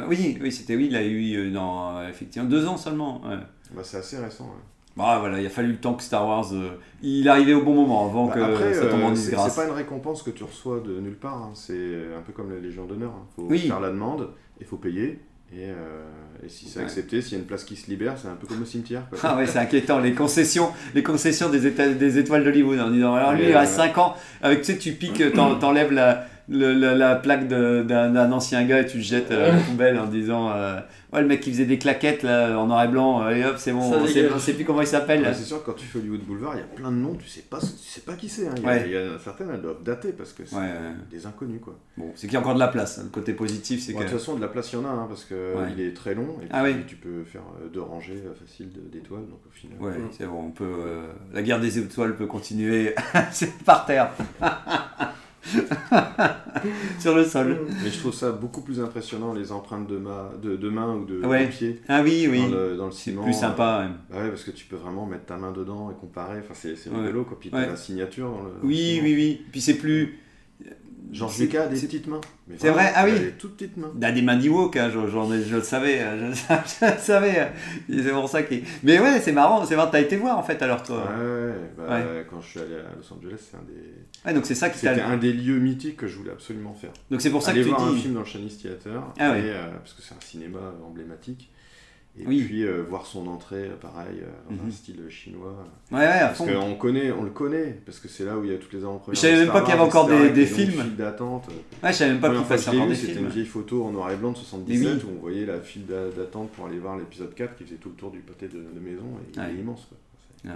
euh, oui, oui, c'était oui, il a eu euh, dans euh, effectivement deux ans seulement. ouais. Bah, c'est assez récent. ouais. Bah voilà, il a fallu le temps que Star Wars, euh, il arrivait au bon moment avant Bah, que après, ça tombe en euh, disgrâce. c'est pas une récompense que tu reçois de nulle part. hein. C'est un peu comme la Légion d'honneur. Il faut Oui. faire la demande, il faut payer. Et, euh, et si c'est Ouais. accepté, s'il y a une place qui se libère, c'est un peu comme au cimetière. quoi. Ah ouais, c'est inquiétant, les concessions, les concessions des, éta- des étoiles d'Hollywood en disant alors lui il a ouais. 5 ans, avec tu sais, tu piques, t'en- t'enlèves la, le- la, la plaque d'un ancien gars et tu le jettes à la poubelle en disant euh, ouais le mec qui faisait des claquettes là, en noir et blanc, allez hop c'est bon, Ça on sait, on sait plus comment il s'appelle. Ouais, c'est sûr que quand tu fais Hollywood Boulevard, il y a plein de noms, tu sais pas, tu sais pas qui c'est. hein. Il y, a- Ouais. il y a certaines, elles doivent dater parce que c'est Ouais, ouais. des inconnus. Quoi. Bon, c'est qu'il y a encore de la place, hein. le côté positif c'est Bon, que... De toute façon, de la place, il y en a hein, parce que Ouais. il est très long et Ah puis oui. tu peux faire euh, deux rangées euh, faciles d'étoiles. Donc au final. Ouais, c'est bon, on peut, euh, la guerre des étoiles peut continuer par terre. Sur le sol. Mais je trouve ça beaucoup plus impressionnant les empreintes de, ma... de, de main ou de, Ouais. de pied Ah oui, oui, dans le, dans le c'est ciment. plus sympa. euh, bah ouais, parce que tu peux vraiment mettre ta main dedans et comparer. Enfin, c'est c'est rigolo. Quoi. Puis Ouais. t'as la signature dans le. dans Oui, oui, oui. Puis c'est plus. Georges Lucas a des c'est- petites mains. C'est vrai Ah oui. il a des toutes petites mains. Il a des mains d'Ewok, hein, ai- je, le savais, hein, je, je le savais. hein. C'est pour ça qu'il. Mais ouais, c'est marrant, c'est marrant, t'as été voir en fait alors toi. Ouais, ouais, bah, Ouais. quand je suis allé à Los Angeles, c'est un des, Ouais, donc c'est ça qui t'a. c'était un des lieux mythiques que je voulais absolument faire. Donc c'est pour ça Aller que tu voir un dis. film dans le Chinese Theater, Ah et, ouais. euh, parce que c'est un cinéma emblématique. Et Oui. puis euh, voir son entrée, euh, pareil, euh, dans un Mhm. style chinois. Ouais, ouais, à Parce qu'on connaît, on le connaît, parce que c'est là où il y a toutes les avant-premières. Je savais même pas qu'il y avait encore des- des films. d'attente. Ouais, je savais même pas qu'il l'ai encore des C'était films. une vieille photo en noir et blanc de 77 Mais oui. où on voyait la file d'a- d'attente pour aller voir l'épisode 4 qui faisait tout le tour du pâté de, de maison et il Ouais. est immense. Quoi. C'est-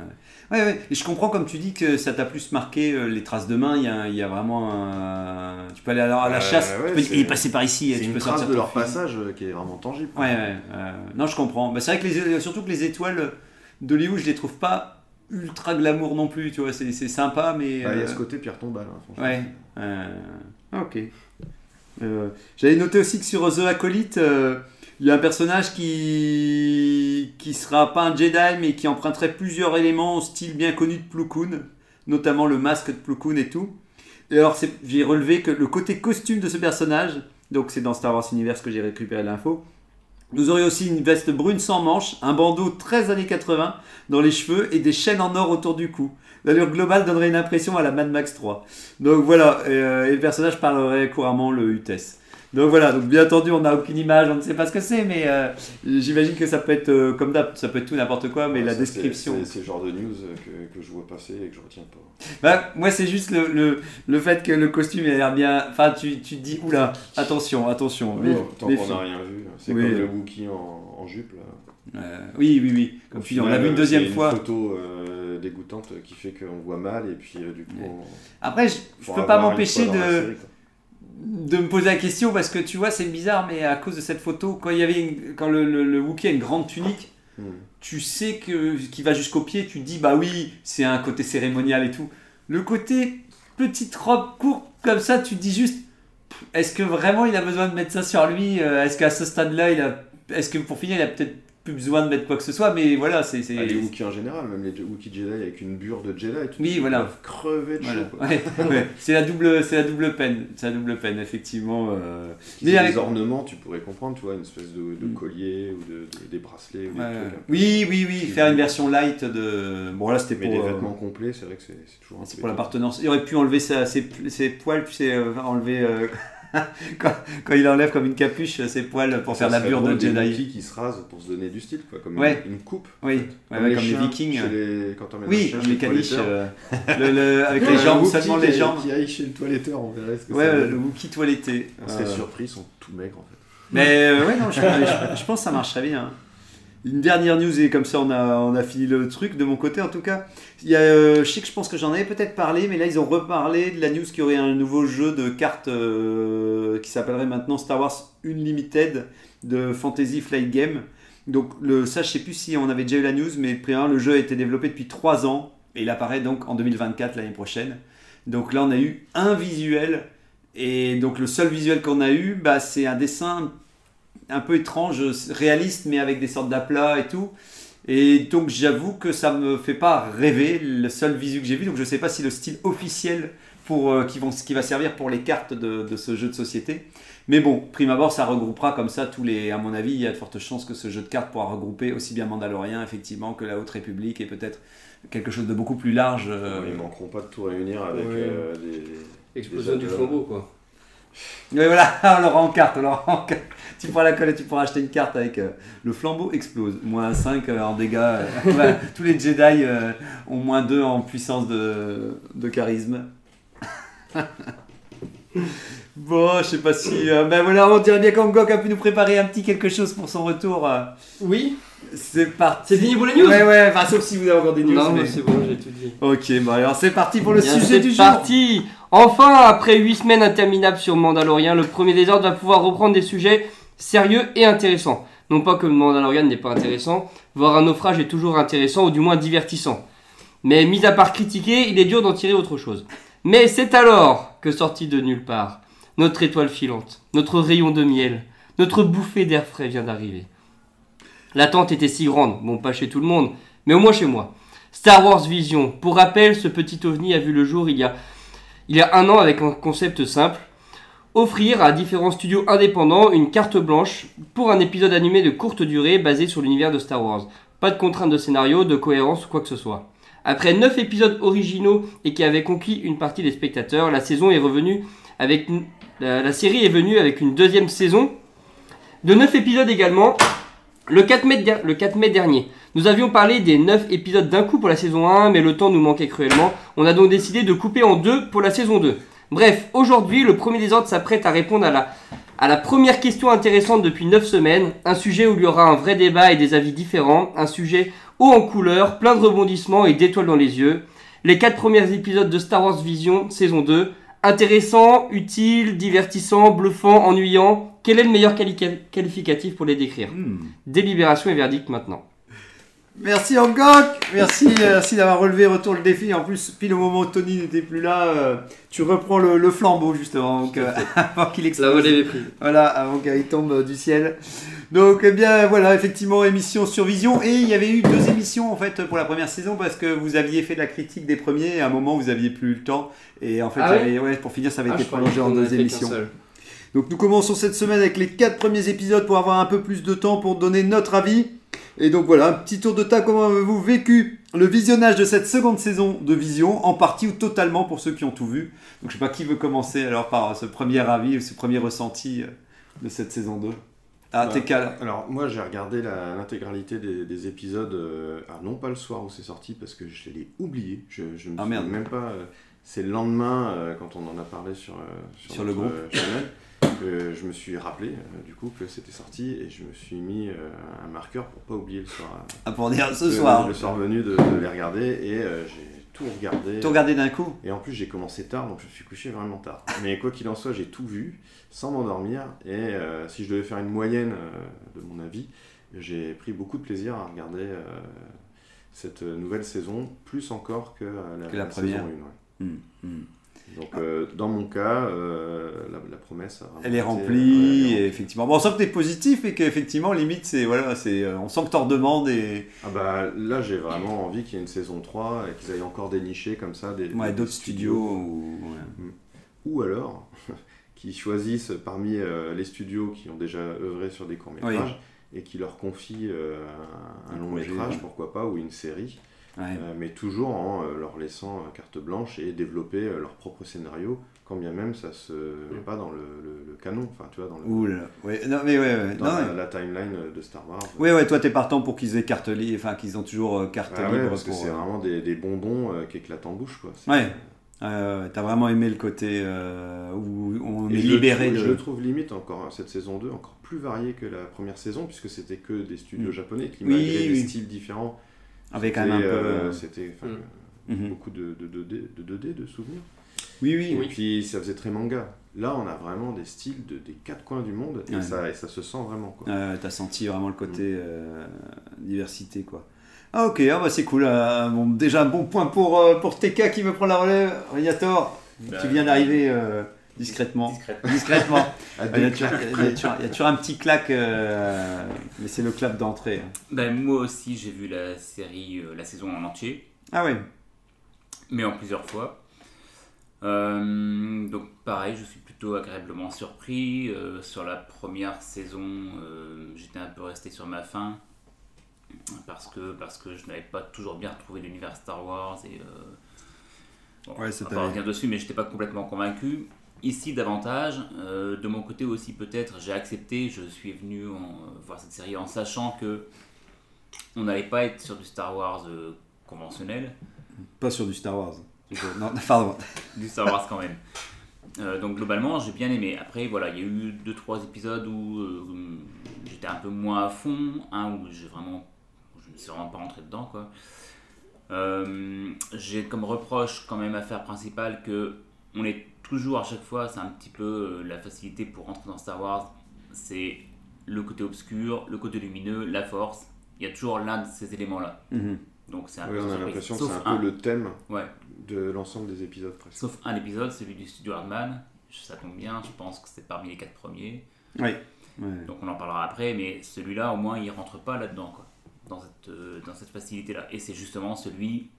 Ouais, ouais. Et je comprends comme tu dis que ça t'a plus marqué euh, les traces de main. Il y a, il y a vraiment un. Tu peux aller à la, à la Euh, chasse. ouais, tu peux- il est passé par ici. C'est tu une peux trace sortir de leur film. passage euh, qui est vraiment tangible. Ouais, ouais. euh, non, je comprends. Bah, c'est vrai que les, surtout que les étoiles d'Hollywood, je les trouve pas ultra glamour non plus. Tu vois, c'est c'est sympa, mais. Bah, Il y a euh, ce côté Pierre Tombal, hein. Ouais. euh, ok. Euh, J'avais noté aussi que sur The Acolyte, euh, il y a un personnage qui qui sera pas un Jedi, mais qui emprunterait plusieurs éléments au style bien connu de Plo Koon, notamment le masque de Plo Koon et tout. Et alors, j'ai relevé que le côté costume de ce personnage, donc c'est dans Star Wars Universe que j'ai récupéré l'info, nous aurions aussi une veste brune sans manches, un bandeau 13 années 80 dans les cheveux et des chaînes en or autour du cou. L'allure globale donnerait une impression à la Mad Max 3. Donc voilà, et, euh, et le personnage parlerait couramment le UTES. Donc voilà, donc bien entendu, on n'a aucune image, on ne sait pas ce que c'est, mais euh, j'imagine que ça peut être euh, comme d'hab, ça peut être tout n'importe quoi, mais Ouais, la ça, description. c'est- C'est le genre de news euh, que, que je vois passer et que je retiens pas. Bah, moi, c'est juste le, le, le fait que le costume ait l'air bien. Enfin, tu, tu te dis, oula, attention, attention. Tant méfie. qu'on n'a rien vu. C'est Oui. comme le Wookie en, en jupe. Là. Euh, oui, oui, oui. Comme tu dis, on l'a vu une deuxième c'est fois. une photo dégoûtante qui fait qu'on voit mal et puis du coup. Ouais. on- Après, je, je pour peux pas m'empêcher de. De me poser la question parce que tu vois, c'est bizarre, mais à cause de cette photo, quand il y avait une- quand le, le, le Wookiee a une grande tunique, Hmm. tu sais que qui va jusqu'au pied, tu dis bah oui, c'est un côté cérémonial et tout. Le côté petite robe courte comme ça, tu dis juste est-ce que vraiment il a besoin de mettre ça sur lui Euh, Est-ce qu'à ce stade-là, il a est-ce que pour finir, il a peut-être plus besoin de mettre quoi que ce soit Mais voilà, c'est c'est- Ah, les Wookiees en général, même les Wookiees Jedi avec une bure de Jedi, tout Oui, voilà. crever de voilà. chaud. Ouais, ouais. c'est la double c'est la double peine, c'est la double peine effectivement. euh. Mais avec- des ornements, tu pourrais comprendre, tu vois, une espèce de, de Mm. collier ou de, de- des bracelets ou des trucs. Oui, oui, oui, faire une version light de. Bon, là c'était Mais pour. des euh, vêtements complets, c'est vrai que c'est c'est toujours un C'est pour l'appartenance. Il aurait pu enlever sa- ses, ses poils, tu sais, euh, enlever. quand, quand il enlève comme une capuche ses poils pour Ça faire la bure de Jedi. Qui se rasent pour se donner du style, quoi, comme Ouais. une, une coupe. Oui, ouais, comme les chiens vikings. les- Quand Oui, comme les le caniches. toiletteur. euh, le, le- avec les jambes, seulement les jambes. Qui aille chez le toiletteur, on verrait ce que Ouais, ça le Wookie toiletté. On serait Euh, surpris, ils sont tout maigres en fait. Mais euh, ouais, non, je, je- je pense que ça marcherait bien. Une dernière news et comme ça on a, on a fini le truc de mon côté en tout cas. Il y a, euh, je sais que je pense que j'en avais peut-être parlé, mais là ils ont reparlé de la news qu'il y aurait un nouveau jeu de cartes euh, qui s'appellerait maintenant Star Wars Unlimited de Fantasy Flight Game. Donc le, ça je sais plus si on avait déjà eu la news, mais premièrement, le jeu a été développé depuis 3 ans et il apparaît donc en 2024 l'année prochaine. Donc là on a eu un visuel et donc le seul visuel qu'on a eu, bah, c'est un dessin un peu étrange, réaliste, mais avec des sortes d'aplats et tout. Et donc j'avoue que ça me fait pas rêver, le seul visu que j'ai vu, donc je sais pas si le style officiel pour, euh, qui, vont, qui va servir pour les cartes de, de ce jeu de société. Mais bon, prime abord, ça regroupera comme ça tous les. À mon avis, il y a de fortes chances que ce jeu de cartes pourra regrouper aussi bien Mandalorian, effectivement, que la Haute République et peut-être quelque chose de beaucoup plus large. euh, Ils manqueront pas de tout réunir avec Ouais. euh, des. Explosion du flambeau, quoi. Mais voilà, on l'aura en carte, on l'aura en carte. Tu pourras la coller, tu pourras acheter une carte avec euh, le flambeau explose. Moins 5 euh, en dégâts. euh, voilà, tous les Jedi euh, ont moins 2 en puissance de, de charisme. bon, je sais pas si. euh, ben voilà, on dirait bien qu'Angok a pu nous préparer un petit quelque chose pour son retour. euh. Oui C'est parti. C'est fini pour les news Ouais, ouais, enfin, sauf si vous avez encore des news. Non, mais- bon, j'ai tout dit. Ok, bon, alors c'est parti pour le Bien, sujet c'est du jour. parti Enfin, après 8 semaines interminables sur Mandalorian, le premier désordre va pouvoir reprendre des sujets sérieux et intéressants. Non pas que Mandalorian n'est pas intéressant, voir un naufrage est toujours intéressant ou du moins divertissant. Mais mis à part critiquer, il est dur d'en tirer autre chose. Mais c'est alors que sorti de nulle part, notre étoile filante, notre rayon de miel, notre bouffée d'air frais vient d'arriver. L'attente était si grande, bon pas chez tout le monde, mais au moins chez moi. Star Wars Vision. Pour rappel, ce petit ovni a vu le jour il y a, il y a un an avec un concept simple. Offrir à différents studios indépendants une carte blanche pour un épisode animé de courte durée basé sur l'univers de Star Wars. Pas de contrainte de scénario, de cohérence ou quoi que ce soit. Après 9 épisodes originaux et qui avaient conquis une partie des spectateurs, la saison est revenue avec la, série est venue avec une deuxième saison de 9 épisodes également Le 4, mai, der- le 4 mai dernier, nous avions parlé des 9 épisodes d'un coup pour la saison 1, mais le temps nous manquait cruellement. On a donc décidé de couper en deux pour la saison 2. Bref, aujourd'hui, le premier désordre s'apprête à répondre à la, à la première question intéressante depuis 9 semaines. Un sujet où il y aura un vrai débat et des avis différents. Un sujet haut en couleur, plein de rebondissements et d'étoiles dans les yeux. Les 4 premiers épisodes de Star Wars Vision, saison 2. Intéressant, utile, divertissant, bluffant, ennuyant. Quel est le meilleur quali- qualificatif pour les décrire? Hmm. Délibération et verdict maintenant. Merci Hancock, merci, euh, merci d'avoir relevé retour le défi. En plus, pile au moment où Tony n'était plus là, euh, tu reprends le, le flambeau justement, donc, euh, avant qu'il explose. Voilà, avant qu'il tombe du ciel. Donc, eh bien, voilà, effectivement, émission sur Vision. Et il y avait eu deux émissions, en fait, pour la première saison, parce que vous aviez fait de la critique des premiers, et à un moment, vous aviez plus eu le temps. Et en fait, Ah ouais, pour finir, ça avait Ah, été prolongé en deux émissions. Donc, nous commençons cette semaine avec les quatre premiers épisodes pour avoir un peu plus de temps pour donner notre avis. Et donc, voilà, un petit tour de table. Comment avez-vous vécu le visionnage de cette seconde saison de Vision, en partie ou totalement pour ceux qui ont tout vu? Donc, je sais pas qui veut commencer alors par ce premier avis ou ce premier ressenti euh, de cette saison 2. Ah, Bah, t'es calme. Alors, moi, j'ai regardé l'intégralité des, des épisodes, euh, alors non pas le soir où c'est sorti, parce que je l'ai oublié. Je, je me Ah, merde. même pas. euh, c'est le lendemain, euh, quand on en a parlé sur, euh, Sur le groupe. channel, que je me suis rappelé, euh, du coup, que c'était sorti, et je me suis mis euh, un marqueur pour pas oublier le soir. euh, Ah, pour dire ce le- soir. Le soir venu de, de les regarder, et j'ai tout regardé. Tout regardé d'un coup Et en plus, j'ai commencé tard, donc je me suis couché vraiment tard. Mais quoi qu'il en soit, j'ai tout vu, sans m'endormir. Et euh, si je devais faire une moyenne euh, de mon avis, j'ai pris beaucoup de plaisir à regarder euh, cette nouvelle saison, plus encore que, la, Que la la première. saison 1. ouais. Hmm, hmm. Donc, euh, dans mon cas, euh, la, la promesse Elle est été- remplie, ouais, et effectivement. Bon, on sent que t'es positif et qu'effectivement, limite, c'est. Voilà, c'est. euh, On sent que t'en redemandes et. Ah bah là j'ai vraiment envie qu'il y ait une saison 3 et qu'ils aillent encore dénicher comme ça des, Ouais, d'autres studios. ou- ouais. ou alors qui choisissent parmi euh, les studios qui ont déjà œuvré sur des courts-métrages et qui leur confient euh, un, Un long métrage, pourquoi pas, ou une série, Ouais. euh, mais toujours en euh, leur laissant euh, carte blanche et développer leur propre scénario, quand bien même ça se met pas dans le, le- le canon, enfin tu vois, dans, le, Ouh là là. Ouais, non, mais ouais, ouais. dans Non, la, ouais. la timeline de Star Wars. Ouais, ouais, toi, t'es partant pour qu'ils aient carte libre, enfin, qu'ils ont toujours carte Ah libre parce que c'est vraiment des, des bonbons euh, qui éclatent en bouche, quoi. Ouais. T'as vraiment aimé le côté euh, où on Et est libéré trouve- de. Je le trouve limite encore cette saison 2 encore plus variée que la première saison puisque c'était que des studios Mm. japonais qui Oui, malgré oui. des styles différents Avec quand même un peu. c'était, euh, euh, c'était Mm. mhm. beaucoup de, de, 2D, de 2D de souvenirs Oui, oui. et puis ça faisait très manga là on a vraiment des styles de, des quatre coins du monde et, Ouais. ça, et ça se sent vraiment quoi. Euh, T'as senti vraiment le côté Mm. euh, diversité, quoi. Ah, ok, ah, bah, c'est cool. euh, bon, déjà, un bon point pour, euh, pour TK qui me prend la relève. Régnator, Bah, tu viens d'arriver euh, discrètement. Discrètement. Discrètement. À Il y, a toujours, un petit claque, euh, mais c'est le clap d'entrée. hein. Ben, moi aussi, j'ai vu la série, euh, la saison en entier, Ah ouais. mais en plusieurs fois. Euh, donc, pareil, je suis plutôt agréablement surpris. Euh, sur la première saison, euh, j'étais un peu resté sur ma faim. Parce que, parce que je n'avais pas toujours bien retrouvé l'univers Star Wars et euh, bon, Ouais, on va revenir dessus mais j'étais pas complètement convaincu ici davantage Euh, de mon côté aussi peut-être j'ai accepté je suis venu en- euh, voir cette série en sachant que on n'allait pas être sur du Star Wars euh, conventionnel Pas sur du Star Wars. Non, pardon. du Star Wars quand même. Euh, donc globalement, j'ai bien aimé. Après, voilà, il y a eu deux trois épisodes où euh, j'étais un peu moins à fond, un où j'ai vraiment, je ne suis vraiment pas rentré dedans quoi. J'ai comme reproche quand même affaire principale que on est toujours à chaque fois, c'est un petit peu euh, la facilité pour rentrer dans Star Wars, c'est le côté obscur, le côté lumineux, la force. Il y a toujours l'un de ces éléments là. Mhm. Donc c'est un Oui, peu on a surprise. l'impression que Sauf c'est un peu le thème Ouais. de l'ensemble des épisodes presque. Sauf un épisode, celui du studio Hardman. Ça tombe bien, je pense que c'est parmi les quatre premiers. Oui. Ouais. Donc on en parlera après, mais celui-là, au moins, il rentre pas là-dedans, quoi. Dans cette, euh, dans cette facilité-là. Et c'est justement celui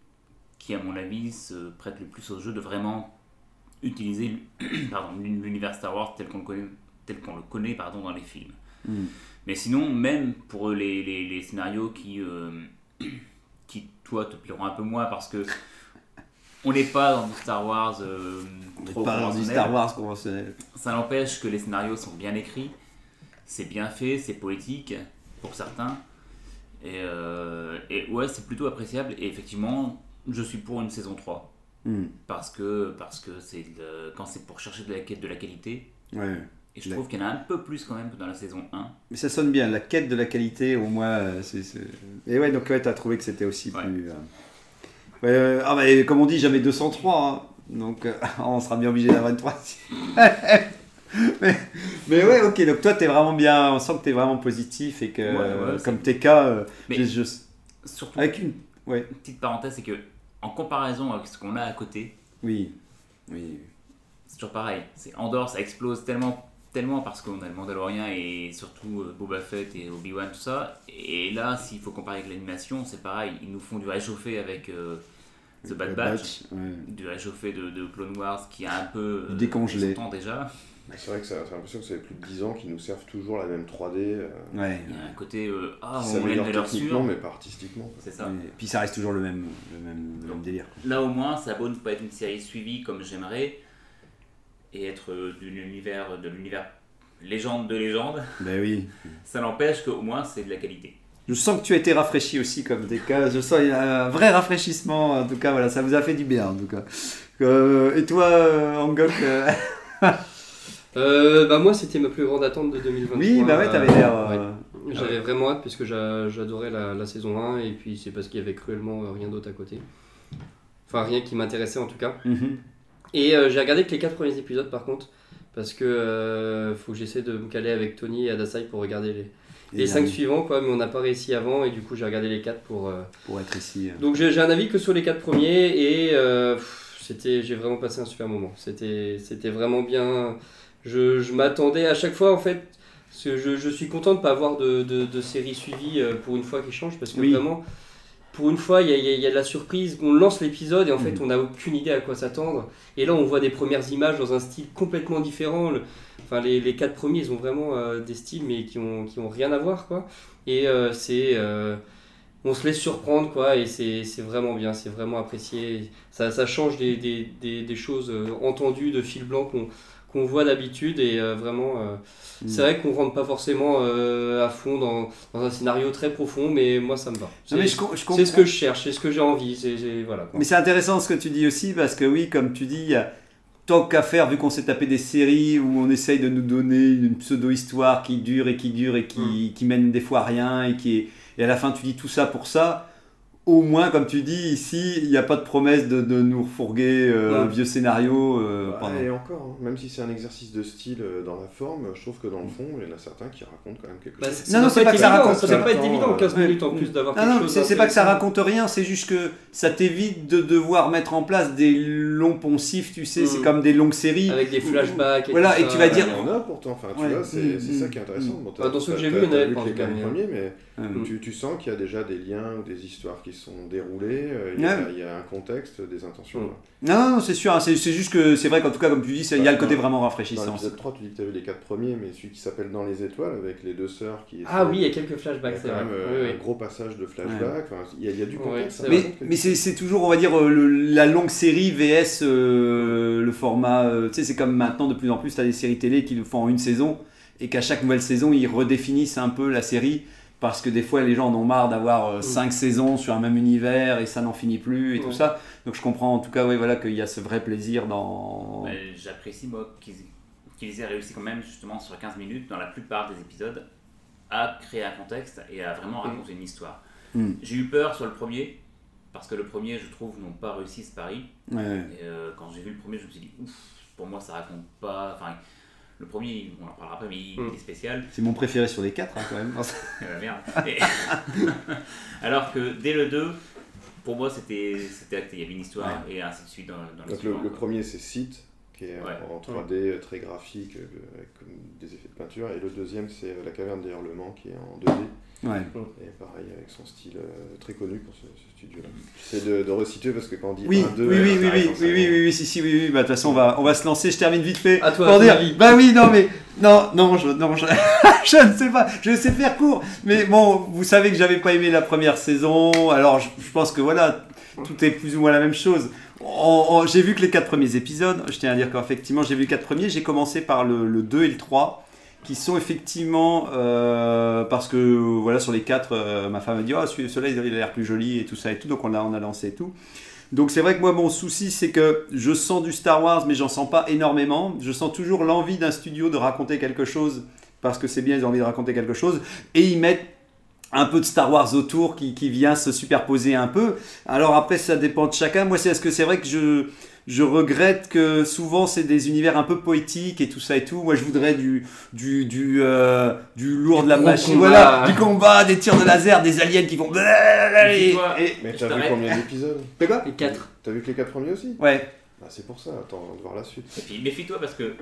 qui, à mon avis, se prête le plus au jeu de vraiment utiliser l'univers Star Wars tel qu'on le connaît, tel qu'on le connaît pardon, dans les films. Mm. Mais sinon, même pour les, les, les scénarios qui, euh, qui, toi, te plairont un peu moins parce que on n'est pas dans du Star Wars euh, trop Pas dans du. Star Wars conventionnel. Ça n'empêche que les scénarios sont bien écrits, c'est bien fait, c'est poétique. pour certains. Et, euh, et ouais, c'est plutôt appréciable. Et effectivement, je suis pour une saison 3. Hmm. Parce que parce que c'est quand c'est pour chercher de la quête de la qualité. Ouais. Et je La- trouve qu'il y en a un peu plus quand même que dans la saison 1. Mais ça sonne bien, la quête de la qualité, au moins. euh, c'est Et ouais, donc ouais, t'as trouvé que c'était aussi Ouais. plus. euh, ouais, euh, ah, bah, et comme on dit, jamais 203. hein. Donc, euh, on sera bien obligé d'avoir une troisième. mais, mais ouais, ok, donc toi, t'es vraiment bien. On sent que t'es vraiment positif et que, Ouais, comme TK, Mais- je- je- Surtout, avec une petite parenthèse, c'est que en comparaison avec ce qu'on a à côté, oui. Oui. c'est toujours pareil. C'est Andorre, ça explose tellement, tellement parce qu'on a le Mandalorian et surtout euh, Boba Fett et Obi-Wan, tout ça. Et là, s'il faut comparer avec l'animation, c'est pareil. Ils nous font du réchauffé avec euh, The Bad Batch, ouais. du réchauffé de, de Clone Wars qui a un peu euh, Décongelé. déjà. C'est vrai que ça- j'ai l'impression que ça fait plus de 10 ans qu'ils nous servent toujours la même 3D. euh, Ouais. Il y a un côté euh, ah, qui on valeur techniquement, mais pas artistiquement. C'est ça. Et puis ça reste toujours le même, le même, le même délire. Là au moins, ça a beau ne pas être une série suivie comme j'aimerais et être euh, de l'univers de l'univers légende de légende, Ben oui. ça n'empêche qu'au moins c'est de la qualité. Je sens que tu as été rafraîchi aussi comme TK. Je sens il y a un vrai rafraîchissement. En tout cas, voilà, ça vous a fait du bien. En tout cas. Euh, et toi, euh, Angok euh, bah moi c'était ma plus grande attente de 2023. Oui, bah ouais, t'avais l'air. euh, Ouais. J'avais vraiment hâte parce que j'a- j'adorais la, la saison 1 et puis c'est parce qu'il y avait cruellement euh, rien d'autre à côté. Enfin rien qui m'intéressait en tout cas. mhm. Et euh, j'ai regardé que les 4 premiers épisodes par contre parce que faut que j'essaie de me caler avec Tony et Adasai pour regarder les, les 5 euh, suivants quoi mais on n'a pas réussi avant et du coup j'ai regardé les 4 pour... Pour être ici. Donc j'ai un avis que sur les 4 premiers et c'était j'ai vraiment passé un super moment. C'était vraiment bien. Je, je m'attendais à chaque fois en fait. parce que je, je suis content de ne pas avoir de, de, de série suivie euh, pour une fois qui change parce que Oui. vraiment pour une fois il y a, il y a- y a de la surprise. On lance l'épisode et en fait Mhm. on n'a aucune idée à quoi s'attendre. Et là on voit des premières images dans un style complètement différent. Le- Enfin, les, les quatre premiers, ils ont vraiment euh, des styles, mais qui ont, qui ont rien à voir, quoi. Et euh, c'est. euh, on se laisse surprendre, quoi, et c'est c'est vraiment bien, c'est vraiment apprécié. Ça, ça change des, des, des, des choses euh, entendues de fil blanc qu'on qu'on voit d'habitude, et euh, vraiment. euh, Mm. C'est vrai qu'on rentre pas forcément euh, à fond dans, dans un scénario très profond, mais moi ça me va. C'est ce que je cherche, c'est ce que j'ai envie, c'est c'est- voilà. quoi. Mais c'est intéressant ce que tu dis aussi parce que oui, comme tu dis, il y a tant qu'à faire vu qu'on s'est tapé des séries où on essaye de nous donner une pseudo-histoire qui dure et qui dure et qui, qui mène des fois à rien et qui est... et à la fin tu dis tout ça pour ça. Au moins, comme tu dis, ici, il n'y a pas de promesse de, de nous refourguer euh, Ouais. un vieux scénario. euh, Bah, et encore, hein, même si c'est un exercice de style euh, dans la forme, je trouve que dans le fond, il y en a certains qui racontent quand même quelque Bah, chose. Non, non, ça c'est pas que ça évident, raconte, ça ça pas être évident en 15 ouais. minutes en plus d'avoir quelque non, chose c'est c'est pas que ça raconte rien, c'est juste que ça t'évite de devoir mettre en place des longs poncifs, tu sais, c'est Mm. comme des longues séries. Avec des flashbacks et Voilà, tout et ça. tu vas dire- Il y en a pourtant, enfin, tu Ouais. vois, c'est Mm, c'est mm, ça qui est intéressant. mm. Bon, Ah, dans ceux que j'ai vus, il y en avait vu pas les premiers, mais Euh, tu, tu sens qu'il y a déjà des liens ou des histoires qui sont déroulées, euh, il y, a- Ouais. il y a un contexte, des intentions. Mm. Non, non, c'est sûr, hein, c'est c'est juste que c'est vrai qu'en tout cas, comme tu dis, il y a le côté vraiment Dans rafraîchissant. l'épisode 3, tu dis que tu as vu les quatre premiers, mais celui qui s'appelle Dans les étoiles, avec les deux sœurs qui. Ah oui, il y a quelques il y flashbacks, a c'est quand vrai. même euh, Oui, oui. un gros passage de flashback, il y, a- il y a du contexte. raconte Mais, mais c'est c'est toujours, on va dire, euh, le- la longue série VS euh, le format. euh, tu sais, c'est comme maintenant, de plus en plus, tu as des séries télé qui le font en une saison et qu'à chaque nouvelle saison, ils redéfinissent un peu la série parce que des fois, les gens en ont marre d'avoir 5 saisons sur un même univers et ça n'en finit plus et tout Ouais. ça. Donc je comprends en tout cas, ouais, voilà, qu'il y a ce vrai plaisir dans. Mais J'apprécie moi qu'ils qu'ils aient réussi quand même justement sur 15 minutes dans la plupart des épisodes à créer un contexte et à vraiment raconter une histoire. Mm. J'ai eu peur sur le premier parce que le premier je trouve n'ont pas réussi ce pari. Ouais. Et euh, quand j'ai vu le premier je me suis dit ouf pour moi ça raconte pas. Enfin le premier on en parlera après mais il Mm. est spécial. C'est mon préféré sur les 4 quand même. Eh ben, merde. Et- Alors que dès le 2 pour moi c'était c'était acté il y avait une histoire et ainsi de suite dans, dans le Donc le, suivant, le quoi. premier c'est Sith, qui est Ouais. en 3D euh, très graphique, euh, avec des effets de peinture, et le deuxième c'est euh, La caverne des hurlements, qui est en 2D, Ouais. et pareil avec son style très connu pour ce, ce studio-là. J'essaie de, de resituer parce que quand on dit Oui, 1, 2, oui, oui, oui, oui, oui, oui, oui, oui, si, si, oui, oui, bah de toute façon, on va, on va se lancer, je termine vite fait. À toi, pour dire, bah oui, non, mais, non, non, je, non, je, je ne sais pas, je sais faire court, mais bon, vous savez que j'avais pas aimé la première saison, alors je, je pense que voilà, tout est plus ou moins la même chose. On- on- j'ai vu que les quatre premiers épisodes, je tiens à dire qu'effectivement, j'ai vu les quatre premiers, j'ai commencé par le, le 2 et le 3, qui sont effectivement euh, parce que voilà sur les quatre, euh, ma femme a dit ah celui- celui-là il a l'air plus joli et tout ça et tout, donc on l'a on a lancé et tout. Donc c'est vrai que moi mon souci c'est que je sens du Star Wars mais j'en sens pas énormément. Je sens toujours l'envie d'un studio de raconter quelque chose parce que c'est bien ils ont envie de raconter quelque chose et ils mettent un peu de Star Wars autour qui, qui vient se superposer un peu. Alors après ça dépend de chacun. Moi c'est est-ce que c'est vrai que je je regrette que souvent c'est des univers un peu poétiques et tout ça et tout? Moi je voudrais du du du, euh, du lourd de la machine, combat. voilà, du combat, des tirs de laser, des aliens qui vont. Et, et- Mais t'as vu combien d'épisodes? Fais quoi? Les 4. T'as vu que les quatre premiers aussi? Ouais. Ah, c'est pour ça, attends, on va voir la suite. Et puis méfie-toi parce que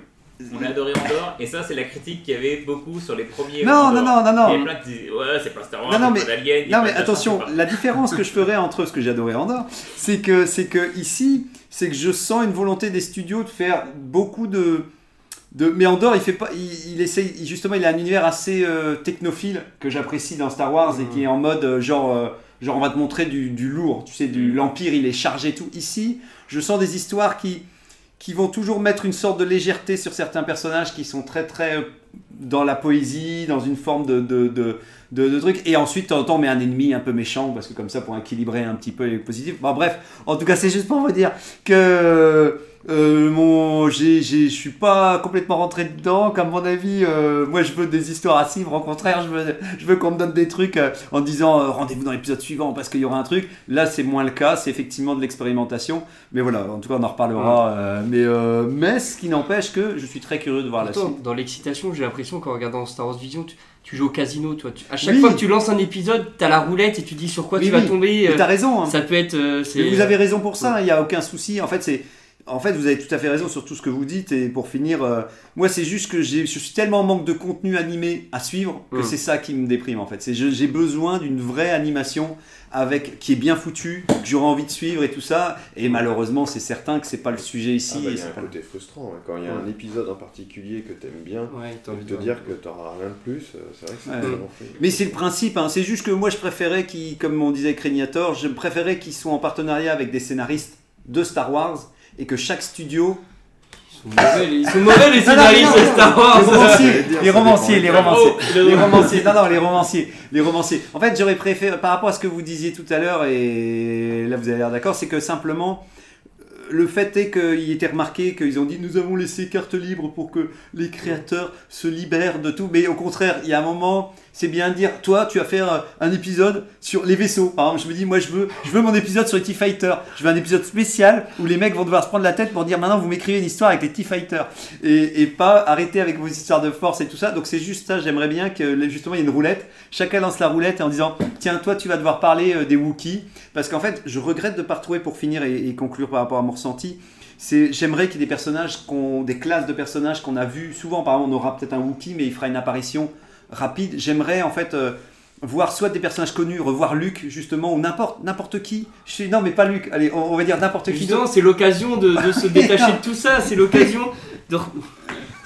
on a adoré Andorre et ça c'est la critique qu'il y avait beaucoup sur les premiers. Non, non, Andorre. non, non, Il y non. a plein qui disaient ouais c'est pas Star Wars, Non, non, mais- pas d'Alien, Non mais attention, pas- la différence que je ferais entre ce que j'ai adoré Andorre, c'est que c'est que ici, c'est que je sens une volonté des studios de faire beaucoup de de mais Andorre, il fait pas il, il essaye il- justement, il a un univers assez euh, technophile que j'apprécie dans Star Wars et qui est en mode euh, genre euh, genre on va te montrer du, du lourd, tu sais du l'empire, il est chargé tout. Ici, je sens des histoires qui qui vont toujours mettre une sorte de légèreté sur certains personnages qui sont très très euh, dans la poésie, dans une forme de, de, de truc. Et ensuite, de temps en temps, on met un ennemi un peu méchant, parce que comme ça, pour équilibrer un petit peu les positifs. Bon, bref, en tout cas, c'est juste pour vous dire que euh, mon, j'ai, je suis pas complètement rentré dedans. Comme mon avis, euh, moi, je veux des histoires à suivre. Au contraire, je veux, je veux qu'on me donne des trucs euh, en disant rendez-vous dans l'épisode suivant parce qu'il y aura un truc. Là, c'est moins le cas. C'est effectivement de l'expérimentation. Mais voilà, en tout cas, on en reparlera. mais, mais ce qui n'empêche que je suis très curieux de voir la suite. dans l'excitation, j'ai l'impression qu'en regardant Star Wars Vision, tu, tu joues au casino, toi. Tu- à chaque Oui. fois que tu lances un épisode, t'as la roulette et tu dis sur quoi Oui, tu vas tomber. Euh, t'as raison. hein. ça peut être. euh, vous avez raison pour ça, il n'y a aucun souci. En fait, c'est. En fait, vous avez tout à fait raison sur tout ce que vous dites. Et pour finir, euh, moi, c'est juste que j'ai- je suis tellement en manque de contenu animé à suivre que Mm. c'est ça qui me déprime, en fait. J'ai besoin d'une vraie animation avec qui est bien foutue, que j'aurai envie de suivre et tout ça. Et malheureusement, c'est certain que c'est pas le sujet ici. Ah bah, et il y a c'est un pas le- côté frustrant, hein. quand il y a un épisode en particulier que t'aimes bien, Ouais, de te dire que t'auras rien de plus, euh, c'est vrai que c'est Ouais. vraiment fait. Mais c'est le principe, hein. c'est juste que moi je préférais qu'ils, comme on disait avec Régnator, je préférais qu'ils soient en partenariat avec des scénaristes de Star Wars et que chaque studio Ils sont mauvais, les- scénaristes Star Wars. les romanciers, les romanciers, les cas. les romanciers, non, non, les romanciers, les romanciers. En fait, j'aurais préféré, par rapport à ce que vous disiez tout à l'heure, et là vous avez l'air d'accord, c'est que simplement, euh, le fait est qu'il était remarqué qu'ils ont dit nous avons laissé carte libre pour que les créateurs se libèrent de tout, mais au contraire, il y a un moment, c'est bien dire, toi, tu vas faire euh, un épisode sur les vaisseaux. Par exemple, je me dis, moi, je veux, je veux mon épisode sur les T-Fighters. Je veux un épisode spécial où les mecs vont devoir se prendre la tête pour dire, maintenant, vous m'écrivez une histoire avec les T-Fighters. Et, et pas arrêter avec vos histoires de force et tout ça. Donc, c'est juste ça, j'aimerais bien que, justement, il y ait une roulette. Chacun lance la roulette en disant, tiens, toi, tu vas devoir parler euh, des Wookiees. Parce qu'en fait, je regrette de ne pas retrouver pour finir et, conclure par rapport à mon ressenti. J'aimerais qu'il y ait des personnages, qu'on, des classes de personnages qu'on a vus souvent. Par exemple, on aura peut-être un Wookiee, mais il fera une apparition rapide. J'aimerais en fait euh, voir soit des personnages connus, revoir Luke justement, ou n'importe n'importe qui. Je suis non, mais pas Luke. Allez, on, on va dire n'importe qui. Justement, c'est l'occasion de, de se détacher de tout ça. C'est l'occasion de.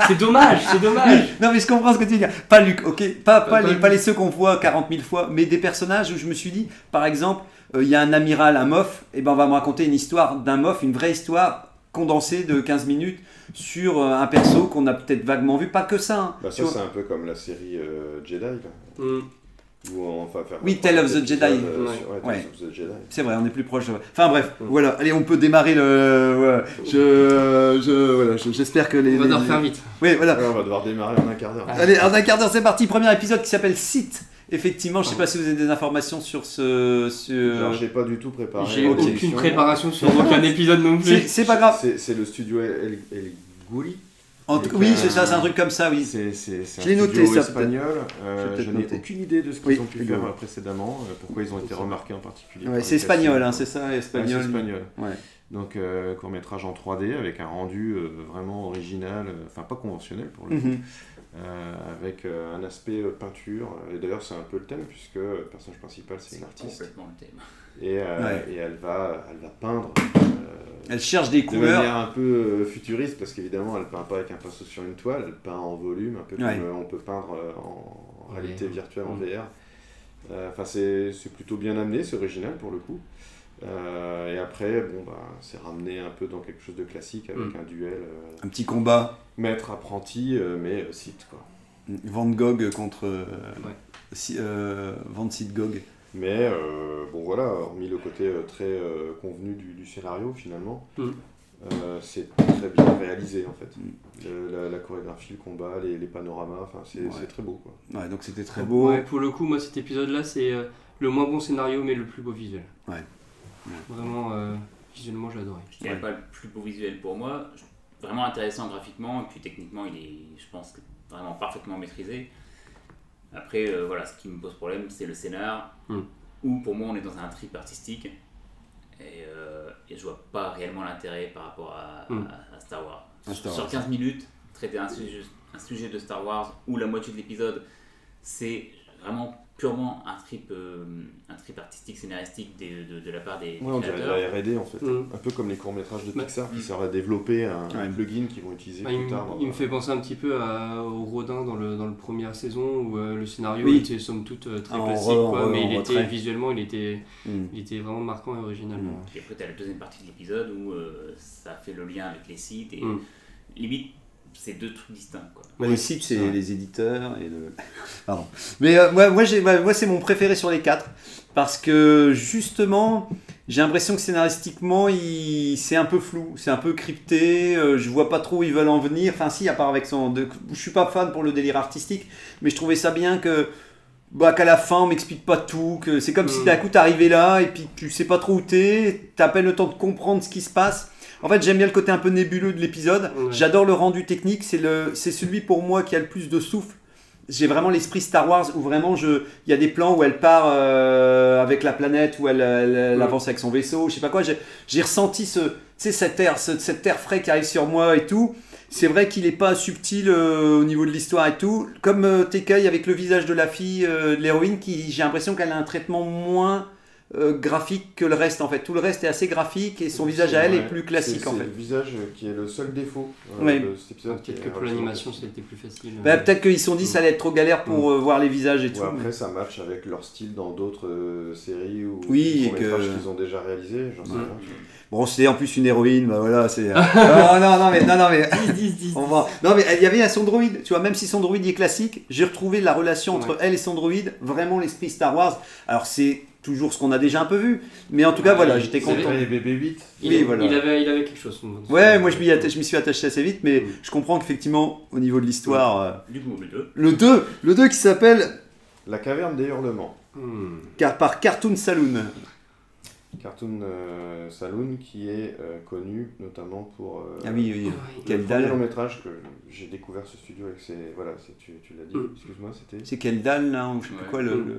C'est dommage, c'est dommage. Non, mais je comprends ce que tu veux dire. Pas Luke, ok. Pas, pas, Pas les, pas les ceux qu'on voit 40 000 fois, mais des personnages où je me suis dit, par exemple, euh, il y a un amiral, un mof, et ben on va me raconter une histoire d'un mof, une vraie histoire condensée de 15 minutes sur euh, un perso qu'on a peut-être vaguement vu. Pas que ça. hein. Bah, ça, c'est un peu comme la série euh, Jedi, là, Mm. où on va faire. Oui, Tale of the Jedi. euh, Ouais. sur- ouais, Ouais. Tales of the Jedi. C'est vrai, on est plus proche. Enfin bref, voilà. Allez, on peut démarrer le. voilà. Je, je, voilà, je- j'espère que les. On va les- devoir faire vite. Oui, voilà. Ouais, on va devoir démarrer en un quart d'heure. Allez, en un quart d'heure, c'est parti. Premier épisode qui s'appelle Site. Effectivement, je sais pas si vous avez des informations sur ce. Sur... Alors, j'ai pas du tout préparé. J'ai aucune préparation sur aucun épisode non C'est plus. c'est pas grave. C'est le studio El, El Gouli. En tout- Donc, oui, c'est ça, c'est un truc comme ça, oui. C'est c'est- c'est Je l'ai noté, studio ça, espagnol. Je Euh, je n'ai aucune idée de ce qu'ils Oui, ont pu faire précédemment, euh, pourquoi ils ont été remarqués en particulier. Ouais, c'est espagnol, hein, c'est ça, Ouais, espagnol. c'est espagnol. Ouais. Donc euh, court métrage en 3D avec un rendu euh, vraiment original, euh, enfin pas conventionnel pour le coup, Mhm. euh, avec euh, un aspect euh, peinture. Et d'ailleurs c'est un peu le thème puisque le personnage principal c'est une artiste complètement le thème. et, euh, Ouais. et elle va elle va peindre. euh, Elle cherche des de couleurs. manière un peu euh, futuriste parce qu'évidemment elle peint pas avec un pinceau sur une toile, elle peint en volume, un peu Ouais. comme euh, on peut peindre euh, en Ouais. réalité virtuelle en Mm. VR. Euh, Enfin c'est c'est plutôt bien amené, c'est original pour le coup. Euh, et après bon bah c'est ramené un peu dans quelque chose de classique avec Mm. un duel euh, Un petit combat. maître apprenti euh, mais euh, site quoi. Van Gogh contre euh, Ouais. si, euh, Van Sid Gogh. Mais euh, bon voilà, hormis le côté euh, très euh, convenu du, du scénario finalement, Mm. euh, c'est très bien réalisé en fait. Mm. Le- la, la chorégraphie, le combat, les, les panoramas, enfin c'est Ouais. c'est très beau quoi. Ouais, donc c'était très beau. Ouais, pour le coup, moi, cet épisode-là, c'est euh, le moins bon scénario, mais le plus beau visuel. Ouais. Vraiment, euh, visuellement, j'ai adoré. Je dirais Ouais. pas le plus beau visuel pour moi. Je- Vraiment intéressant graphiquement, et puis techniquement, il est, je pense, vraiment parfaitement maîtrisé. Après, euh, voilà, ce qui me pose problème, c'est le scénar, Hmm. où pour moi, on est dans un trip artistique, et, euh, et je vois pas réellement l'intérêt par rapport à, Hmm. à- à Star Wars. À Star Sur Wars. 15 minutes, traiter un sujet, un sujet de Star Wars, où la moitié de l'épisode, c'est vraiment purement un trip, euh, un trip artistique, scénaristique des- de, de la part des Ouais, on dirait de créateurs. la R&D en fait, Mm. un peu comme les courts métrages de Bah, Pixar qui mm. servent à développer un, plugin qu'ils vont utiliser Bah, plus il, me- tard. il me fait penser un petit peu à, au Rodin dans le, dans le première saison où euh, le scénario Oui. était somme toute euh, très En classique, re- en quoi, re- mais il était retrait. visuellement il était, Mm. il était vraiment marquant et original. Mm. Puis après, tu as la deuxième partie de l'épisode où euh, ça fait le lien avec les sites et limite, c'est deux trucs distincts. Quoi. Ouais, les sites, c'est Ouais. les éditeurs et le. Pardon. Mais euh, moi, moi, j'ai- moi, moi, c'est mon préféré sur les quatre. Parce que justement, j'ai l'impression que scénaristiquement, il... c'est un peu flou, c'est un peu crypté. euh, je vois pas trop où ils veulent en venir. Enfin, si, à part avec son. de- Je suis pas fan pour le délire artistique, mais je trouvais ça bien que. Bah, qu'à la fin, on m'explique pas tout. que C'est comme si Mm. d'un coup, t'arrivais là et puis tu sais pas trop où t'es. T'as à peine le temps de comprendre ce qui se passe. En fait, j'aime bien le côté un peu nébuleux de l'épisode. Ouais. J'adore le rendu technique. C'est le, c'est celui pour moi qui a le plus de souffle. J'ai vraiment l'esprit Star Wars où vraiment je, il y a des plans où elle part euh, avec la planète, où elle, elle- elle avance avec son vaisseau, je sais pas quoi. J'ai, j'ai ressenti ce, tu sais, cet air, ce- cet air frais qui arrive sur moi et tout. C'est vrai qu'il est pas subtil euh, au niveau de l'histoire et tout. Comme euh, Tekai avec le visage de la fille, euh, de l'héroïne, qui j'ai l'impression qu'elle a un traitement moins euh, graphique que le reste en fait. Tout le reste est assez graphique et son visage à elle Ouais. est plus classique C'est- en c'est fait. le visage qui est le seul défaut euh, Ouais. de cet épisode. qui Peut-être est que pour l'animation, c'était plus facile. Bah, peut-être qu'ils se sont dit ça allait être trop galère pour euh, voir les visages et Ou tout. après ça match avec leur style dans d'autres euh, séries ou Oui, et courts-métrages que- qu'ils ont déjà réalisés. J'en sais Ouais. rien. Bon, c'est en plus une héroïne, bah voilà, c'est. non, non, non, mais non, non, mais. On va- Non, mais il y avait un son droïde, tu vois, même si son droïde est classique, j'ai retrouvé la relation entre Ouais. elle et son droïde, vraiment l'esprit Star Wars. Alors, c'est toujours ce qu'on a déjà un peu vu, mais en tout cas, Ouais, voilà, il- j'étais content. Après les bébés 8, Il, Oui, voilà. il avait, il avait quelque chose. Ouais, moi je m'y atta- suis attaché assez vite, mais Mm. je comprends qu'effectivement, au niveau de l'histoire. euh, Du coup, le 2. Le 2, le 2 qui s'appelle La caverne des hurlements. Hmm. car, par Cartoon Saloon. Cartoon euh, Saloon qui est euh, connu notamment pour euh, Ah oui, oui, Ouais. quelle le premier long dalle. métrage que j'ai découvert ce studio avec ses voilà c'est- tu, tu l'as dit Mm. excuse-moi c'était C'est quelle dalle là, ou je sais plus Ouais. quoi le. Mm. le-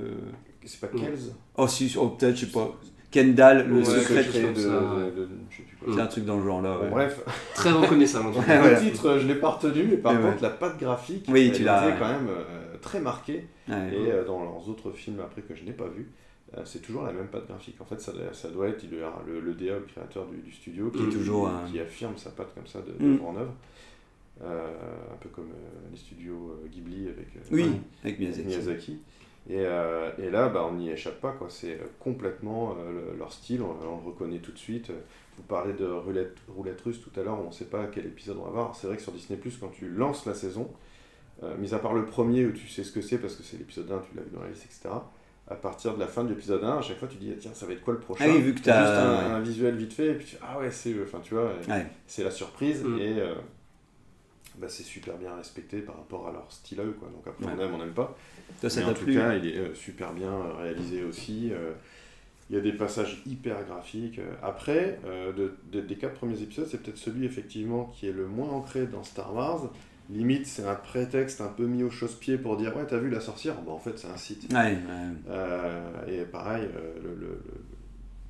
c'est pas Mm. Kells Oh, si, oh, peut-être, je sais pas. Kendall, le Ouais, secret. de, ça, de- ouais. de- je sais plus quoi. C'est un truc dans le genre là. Bon, bref Très reconnaissable. en tout cas. Le titre euh, je l'ai pas retenu mais par contre ouais. la patte graphique Oui, elle tu l'as- quand même euh, très marquée Ouais. et euh, dans leurs autres films après que je n'ai pas vu euh, c'est toujours la même patte graphique en fait ça, ça doit être le, le DA le créateur du, du studio qui, toujours un- qui affirme sa patte comme ça de, Mm. en œuvre Euh, un peu comme euh, les studios euh, Ghibli avec euh, Oui, ouais, avec Miyazaki. Miyazaki. Et, euh, et là, bah, on n'y échappe pas, quoi. c'est euh, complètement euh, le- leur style, on, on le reconnaît tout de suite. Vous parlez de roulette, roulette russe tout à l'heure, on ne sait pas quel épisode on va voir. C'est vrai que sur Disney, quand tu lances la saison, euh, mis à part le premier où tu sais ce que c'est parce que c'est l'épisode 1, tu l'as vu dans la liste, etc. À partir de la fin de l'épisode 1, à chaque fois tu dis tiens, ça va être quoi le prochain? Ah oui, vu que t'as- juste un, visuel vite fait, et puis tu fais, ah ouais, c'est eux, enfin tu vois, Ouais. c'est la surprise Mm. et euh, bah, c'est super bien respecté par rapport à leur style à eux, quoi. Donc après, Ouais. on aime, on n'aime pas. Toi, ça Mais t'a en tout plu cas, il est euh, super bien euh, réalisé aussi. euh, il y a des passages hyper graphiques. Après, euh, de- de- des quatre premiers épisodes, c'est peut-être celui effectivement qui est le moins ancré dans Star Wars. Limite, c'est un prétexte un peu mis au chausse-pied pour dire Ouais, t'as vu la sorcière? Bon, en fait, c'est un site. Ouais, ouais. Euh, et pareil, euh, le, le- le-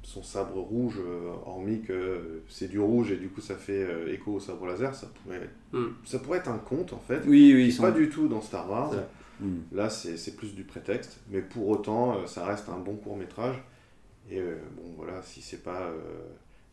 son sabre rouge, euh, hormis que c'est du rouge et du coup ça fait euh, écho au sabre laser, ça pourrait, Mm. ça pourrait être un conte en fait. Oui, oui, ils sont. pas du tout dans Star Wars. Ouais. Mm. Là, c'est c'est plus du prétexte, mais pour autant, euh, ça reste un bon court métrage. Et euh, bon, voilà, si c'est pas. euh,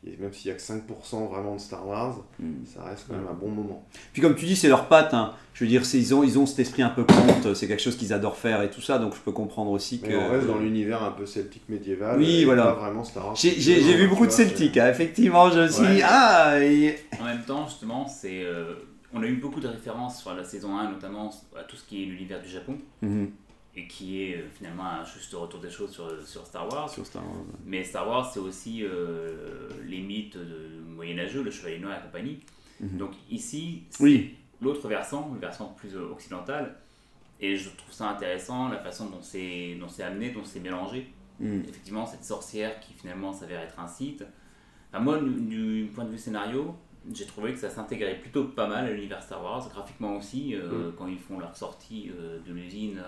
et même s'il y a que 5% vraiment de Star Wars, Mm. ça reste quand même un bon moment. Puis comme tu dis, c'est leur patte. hein. Je veux dire, ils ont, ils ont cet esprit un peu conte. C'est quelque chose qu'ils adorent faire et tout ça. Donc je peux comprendre aussi que. Mais on reste dans l'univers un peu celtique médiéval. Oui, et voilà. Pas vraiment Star Wars. J'ai vu beaucoup de vois, celtique. hein. Effectivement, je me suis Ouais. dit, ah. et- En même temps, justement, c'est. euh, on a eu beaucoup de références sur la saison 1, notamment à tout ce qui est l'univers du Japon, Mhm. Et qui est euh, finalement un juste retour des choses sur, sur Star Wars. Sur Star Wars. Mais Star Wars, c'est aussi euh, les mythes de Moyenâgeux, le Chevalier Noir et compagnie. Mhm. Donc ici, c'est Oui. l'autre versant, une versant plus euh, occidentale. Et je trouve ça intéressant, la façon dont c'est amené, dont c'est mélangé. Mhm. Effectivement, cette sorcière qui finalement s'avère être un site. Enfin, moi, du, du point de vue scénario, j'ai trouvé que ça s'intégrait plutôt pas mal à l'univers Star Wars, graphiquement aussi, euh, quand ils font leur sortie euh, de l'usine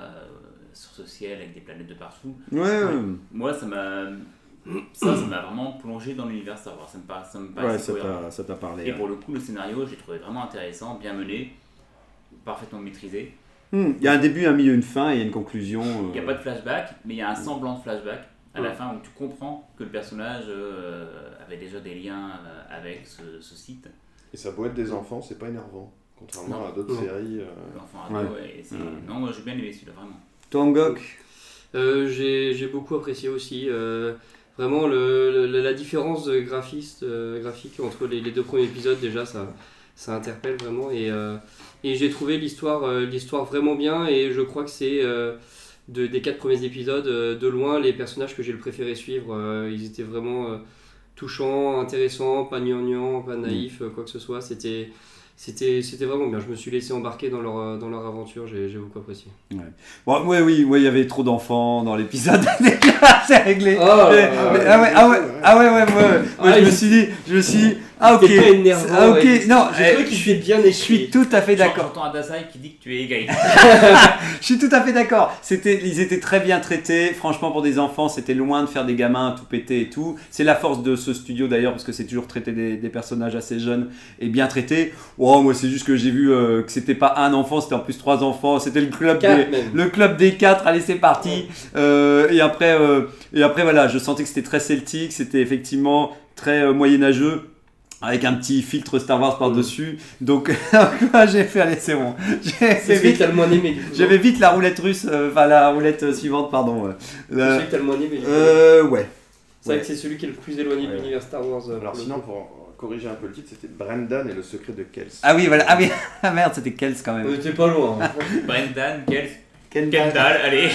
sur ce ciel avec des planètes de partout. Ouais, ouais. Moi, ça m'a ça, ça m'a vraiment plongé dans l'univers Star Wars. Ça me, paraît- ça me paraît Ouais, assez ça t'a- ça t'a parlé. Et ouais. pour le coup, le scénario, j'ai trouvé vraiment intéressant, bien mené, parfaitement maîtrisé. Hmm, Il y a un début, un milieu, une fin et il y a une conclusion. Il n'y a euh, pas de flashback, mais il y a un semblant de flashback à la fin où tu comprends que le personnage euh, avait déjà des liens euh, avec ce, ce site. Et ça peut être des enfants, c'est pas énervant. Contrairement Non. à d'autres Non. séries. euh, L'enfant ado, Ouais. ouais, et c'est- Ouais. Non, moi j'ai bien aimé celui-là, vraiment. Toi, Angok Euh, j'ai j'ai beaucoup apprécié aussi. euh, vraiment, le, le- la différence de graphiste, euh, graphique entre les, les deux premiers épisodes, déjà, ça, ça interpelle vraiment. Et, euh, et j'ai trouvé l'histoire l'histoire vraiment bien. Et je crois que c'est de- des quatre premiers épisodes, de loin, les personnages que j'ai le préféré suivre. Ils étaient vraiment touchants, intéressants, pas gnangnang, pas naïfs, euh, quoi que ce soit. C'était. C'était c'était vraiment bien, je me suis laissé embarquer dans leur, euh, dans leur aventure, j'ai beaucoup apprécié. Bon, ouais, oui, ouais, il y avait trop d'enfants dans l'épisode. C'est réglé. Oh, Mais- ah ouais, ah ouais, ouais, ouais. ah ouais, ouais, ouais, ouais. Moi, Ah, je me suis dit, je me suis dit, ah ok, C'était pas énervant, ah, ok, ouais. non, J'ai trouvé qu'il fait bien je suis tout à fait d'accord. J'entends Adasai qui dit que tu es égaré. Je suis tout à fait d'accord. C'était, ils étaient très bien traités. Franchement, pour des enfants, c'était loin de faire des gamins tout pétés et tout. C'est la force de ce studio d'ailleurs, parce que c'est toujours traité des, des personnages assez jeunes et bien traités. Oh, moi, c'est juste que j'ai vu euh, que c'était pas un enfant, c'était en plus trois enfants. C'était le club des, le club des quatre. Allez, c'est parti. Euh, et après, euh, et après, voilà, je sentais que c'était très celtique. C'était effectivement très euh, moyenâgeux. Avec un petit filtre Star Wars par-dessus. Donc, j'ai fait, allez, c'est bon. J'ai C'est vite le moins aimé coup. j'avais vite la roulette russe, euh, enfin la roulette euh, suivante, pardon. euh. C'est celui que t'as le moins aimé du coup. euh, ouais. C'est vrai que c'est celui qui est le plus éloigné de Ouais. l'univers Star Wars. euh, Alors sinon, coup. pour corriger un peu le titre, c'était Brendan et le secret de Kels. Ah oui, voilà. Ah oui, ah merde, c'était Kels quand même. était pas loin. hein. Brendan, quel Kendall. dalle, allez.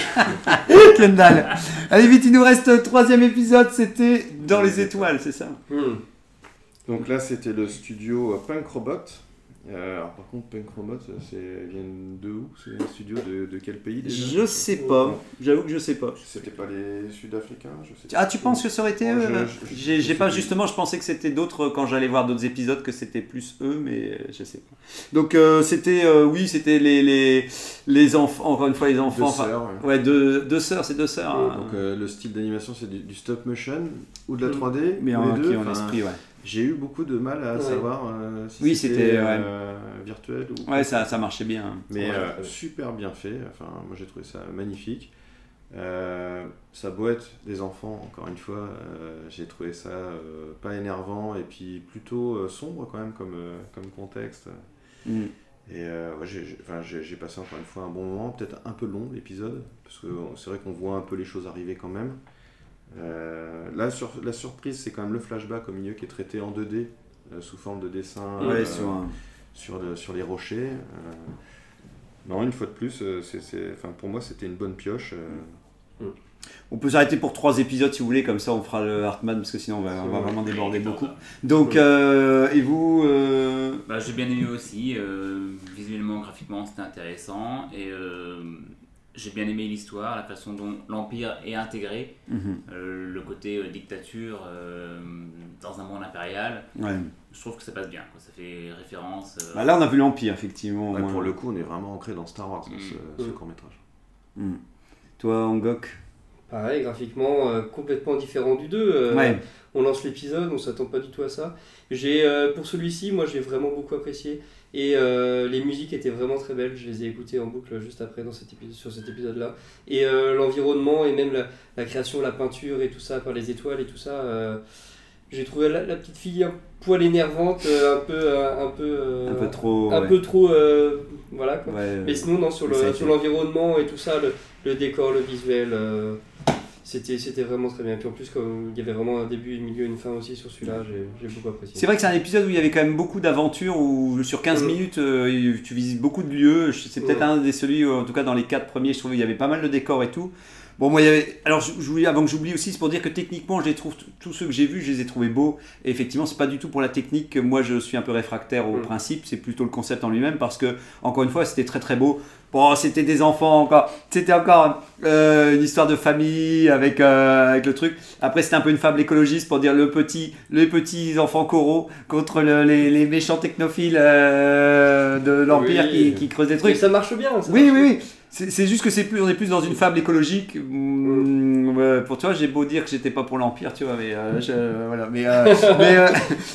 Kendall. Allez vite, il nous reste troisième épisode, c'était Dans les étoiles, c'est ça? Hmm. Donc là, c'était le studio euh, Punk Robot. Euh, alors par contre, Punk Robot, euh, c'est ils viennent de où? C'est un studio de, de quel pays déjà? Je sais pas, j'avoue que je sais pas. C'était pas les Sud-Africains Ah, tu penses que ça aurait été eux? J'ai pas justement, je pensais que c'était d'autres quand j'allais voir d'autres épisodes que c'était plus eux, mais je sais pas. Donc euh, c'était, euh, oui, c'était les, les les enfants, encore une fois les enfants. Deux sœurs, ouais. Ouais, deux, deux sœurs, c'est deux sœurs. hein. Donc le style d'animation, c'est du, du stop motion ou de la Mm. 3D mais en, les deux? qui en Enfin, esprit, ouais. J'ai eu beaucoup de mal à Ouais. savoir euh, si Oui, c'était, euh, virtuel ou Ouais, ça, ça marchait bien. Mais Ouais. euh, super bien fait, enfin moi j'ai trouvé ça magnifique. Euh, ça beau être des enfants, encore une fois, euh, j'ai trouvé ça euh, pas énervant et puis plutôt euh, sombre quand même comme, euh, comme contexte. Mm. Et euh, ouais, j'ai- passé encore une fois un bon moment, peut-être un peu long l'épisode, parce que c'est vrai qu'on voit un peu les choses arriver quand même. Euh, sur, la surprise, c'est quand même le flashback au milieu qui est traité en 2D, euh, sous forme de dessin Ouais, euh, sur un- sur, le- sur les rochers. euh. non, une fois de plus, c'est, enfin, pour moi, c'était une bonne pioche. euh. On peut s'arrêter pour trois épisodes si vous voulez, comme ça on fera le Hartman parce que sinon on va, on va vraiment déborder beaucoup. Donc, euh, et vous euh, Bah, j'ai bien aimé aussi. euh, visuellement, graphiquement, c'était intéressant. Et euh, j'ai bien aimé l'histoire, la façon dont l'Empire est intégré. mhm, euh, le côté euh, dictature euh, dans un monde impérial. ouais. Je trouve que ça passe bien. Quoi. Ça fait référence. euh, Bah là on a vu l'Empire effectivement. Ouais, pour le coup, on est vraiment ancré dans Star Wars, dans ce, Mm. ce court-métrage. Mm. Toi Angok Pareil, graphiquement euh, complètement différent du 2. euh, Ouais. On lance l'épisode, on s'attend pas du tout à ça. J'ai euh, pour celui-ci, moi j'ai vraiment beaucoup apprécié et euh, les musiques étaient vraiment très belles. Je les ai écoutées en boucle juste après dans cet épisode, sur cet épisode-là. Et euh, l'environnement et même la, la création, la peinture et tout ça par les étoiles et tout ça. euh, j'ai trouvé la, la petite fille un poil énervante, un peu, un peu, Un peu trop. un ouais. peu trop, voilà quoi. Ouais, Mais sinon, non, sur a le- sur l'environnement et tout ça, le, le décor, le visuel, C'était c'était vraiment très bien. Puis en plus, comme il y avait vraiment un début, un milieu, une fin aussi sur celui-là, j'ai j'ai beaucoup apprécié. C'est vrai que c'est un épisode où il y avait quand même beaucoup d'aventures, où sur 15 Mm. minutes, euh, tu visites beaucoup de lieux. C'est peut-être Ouais. un des celui, en tout cas dans les quatre premiers, je trouvais qu'il y avait pas mal de décors et tout. Bon, moi, il y avait. Alors, je, voulais, avant que j'oublie aussi, c'est pour dire que techniquement, je les trouve, tous ceux que j'ai vus, je les ai trouvés beaux. Et effectivement, c'est pas du tout pour la technique que moi je suis un peu réfractaire au Mm. principe, c'est plutôt le concept en lui-même parce que, encore une fois, c'était très très beau. Bon, c'était des enfants encore. C'était encore euh, une histoire de famille avec, euh, avec le truc. Après, c'était un peu une fable écologiste pour dire le petit, les petits enfants coraux contre le- les, les méchants technophiles euh, de l'Empire Oui. qui, qui creusent des Mais trucs. ça marche bien. ça Oui, marche oui, oui. C'est juste que c'est plus, on est plus dans une fable écologique. Mm, euh, pour toi, j'ai beau dire que j'étais pas pour l'empire, tu vois, mais euh, je- euh, voilà. Mais euh, mais, euh,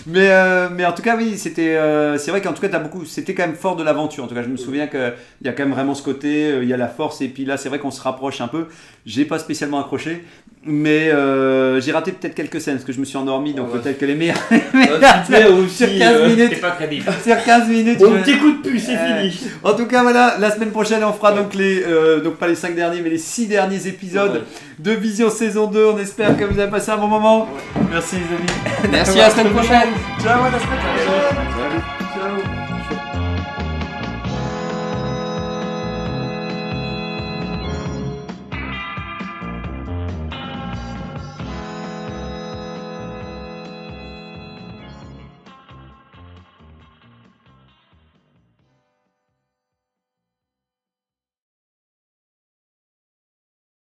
mais, euh, mais en tout cas, oui, c'était. euh, c'est vrai qu'en tout cas, t'as beaucoup. C'était quand même fort de l'aventure. En tout cas, je me souviens que il y a quand même vraiment ce côté. Il y a la force et puis là, c'est vrai qu'on se rapproche un peu. J'ai pas spécialement accroché, mais euh, j'ai raté peut-être quelques scènes parce que je me suis endormi, donc Ah ouais. peut-être que les meilleurs. Ah, sur 15 euh, minutes. C'est pas crédible. Sur 15 minutes. On je- ne t'écoute plus, c'est Euh, fini. en tout cas, voilà, la semaine prochaine, on fera donc les, euh, donc pas les 5 derniers, mais les 6 derniers épisodes Ouais. de Vision saison 2. On espère que vous avez passé un bon moment. Merci les amis. Merci, à la semaine prochaine. Ciao, à la semaine prochaine. Ciao.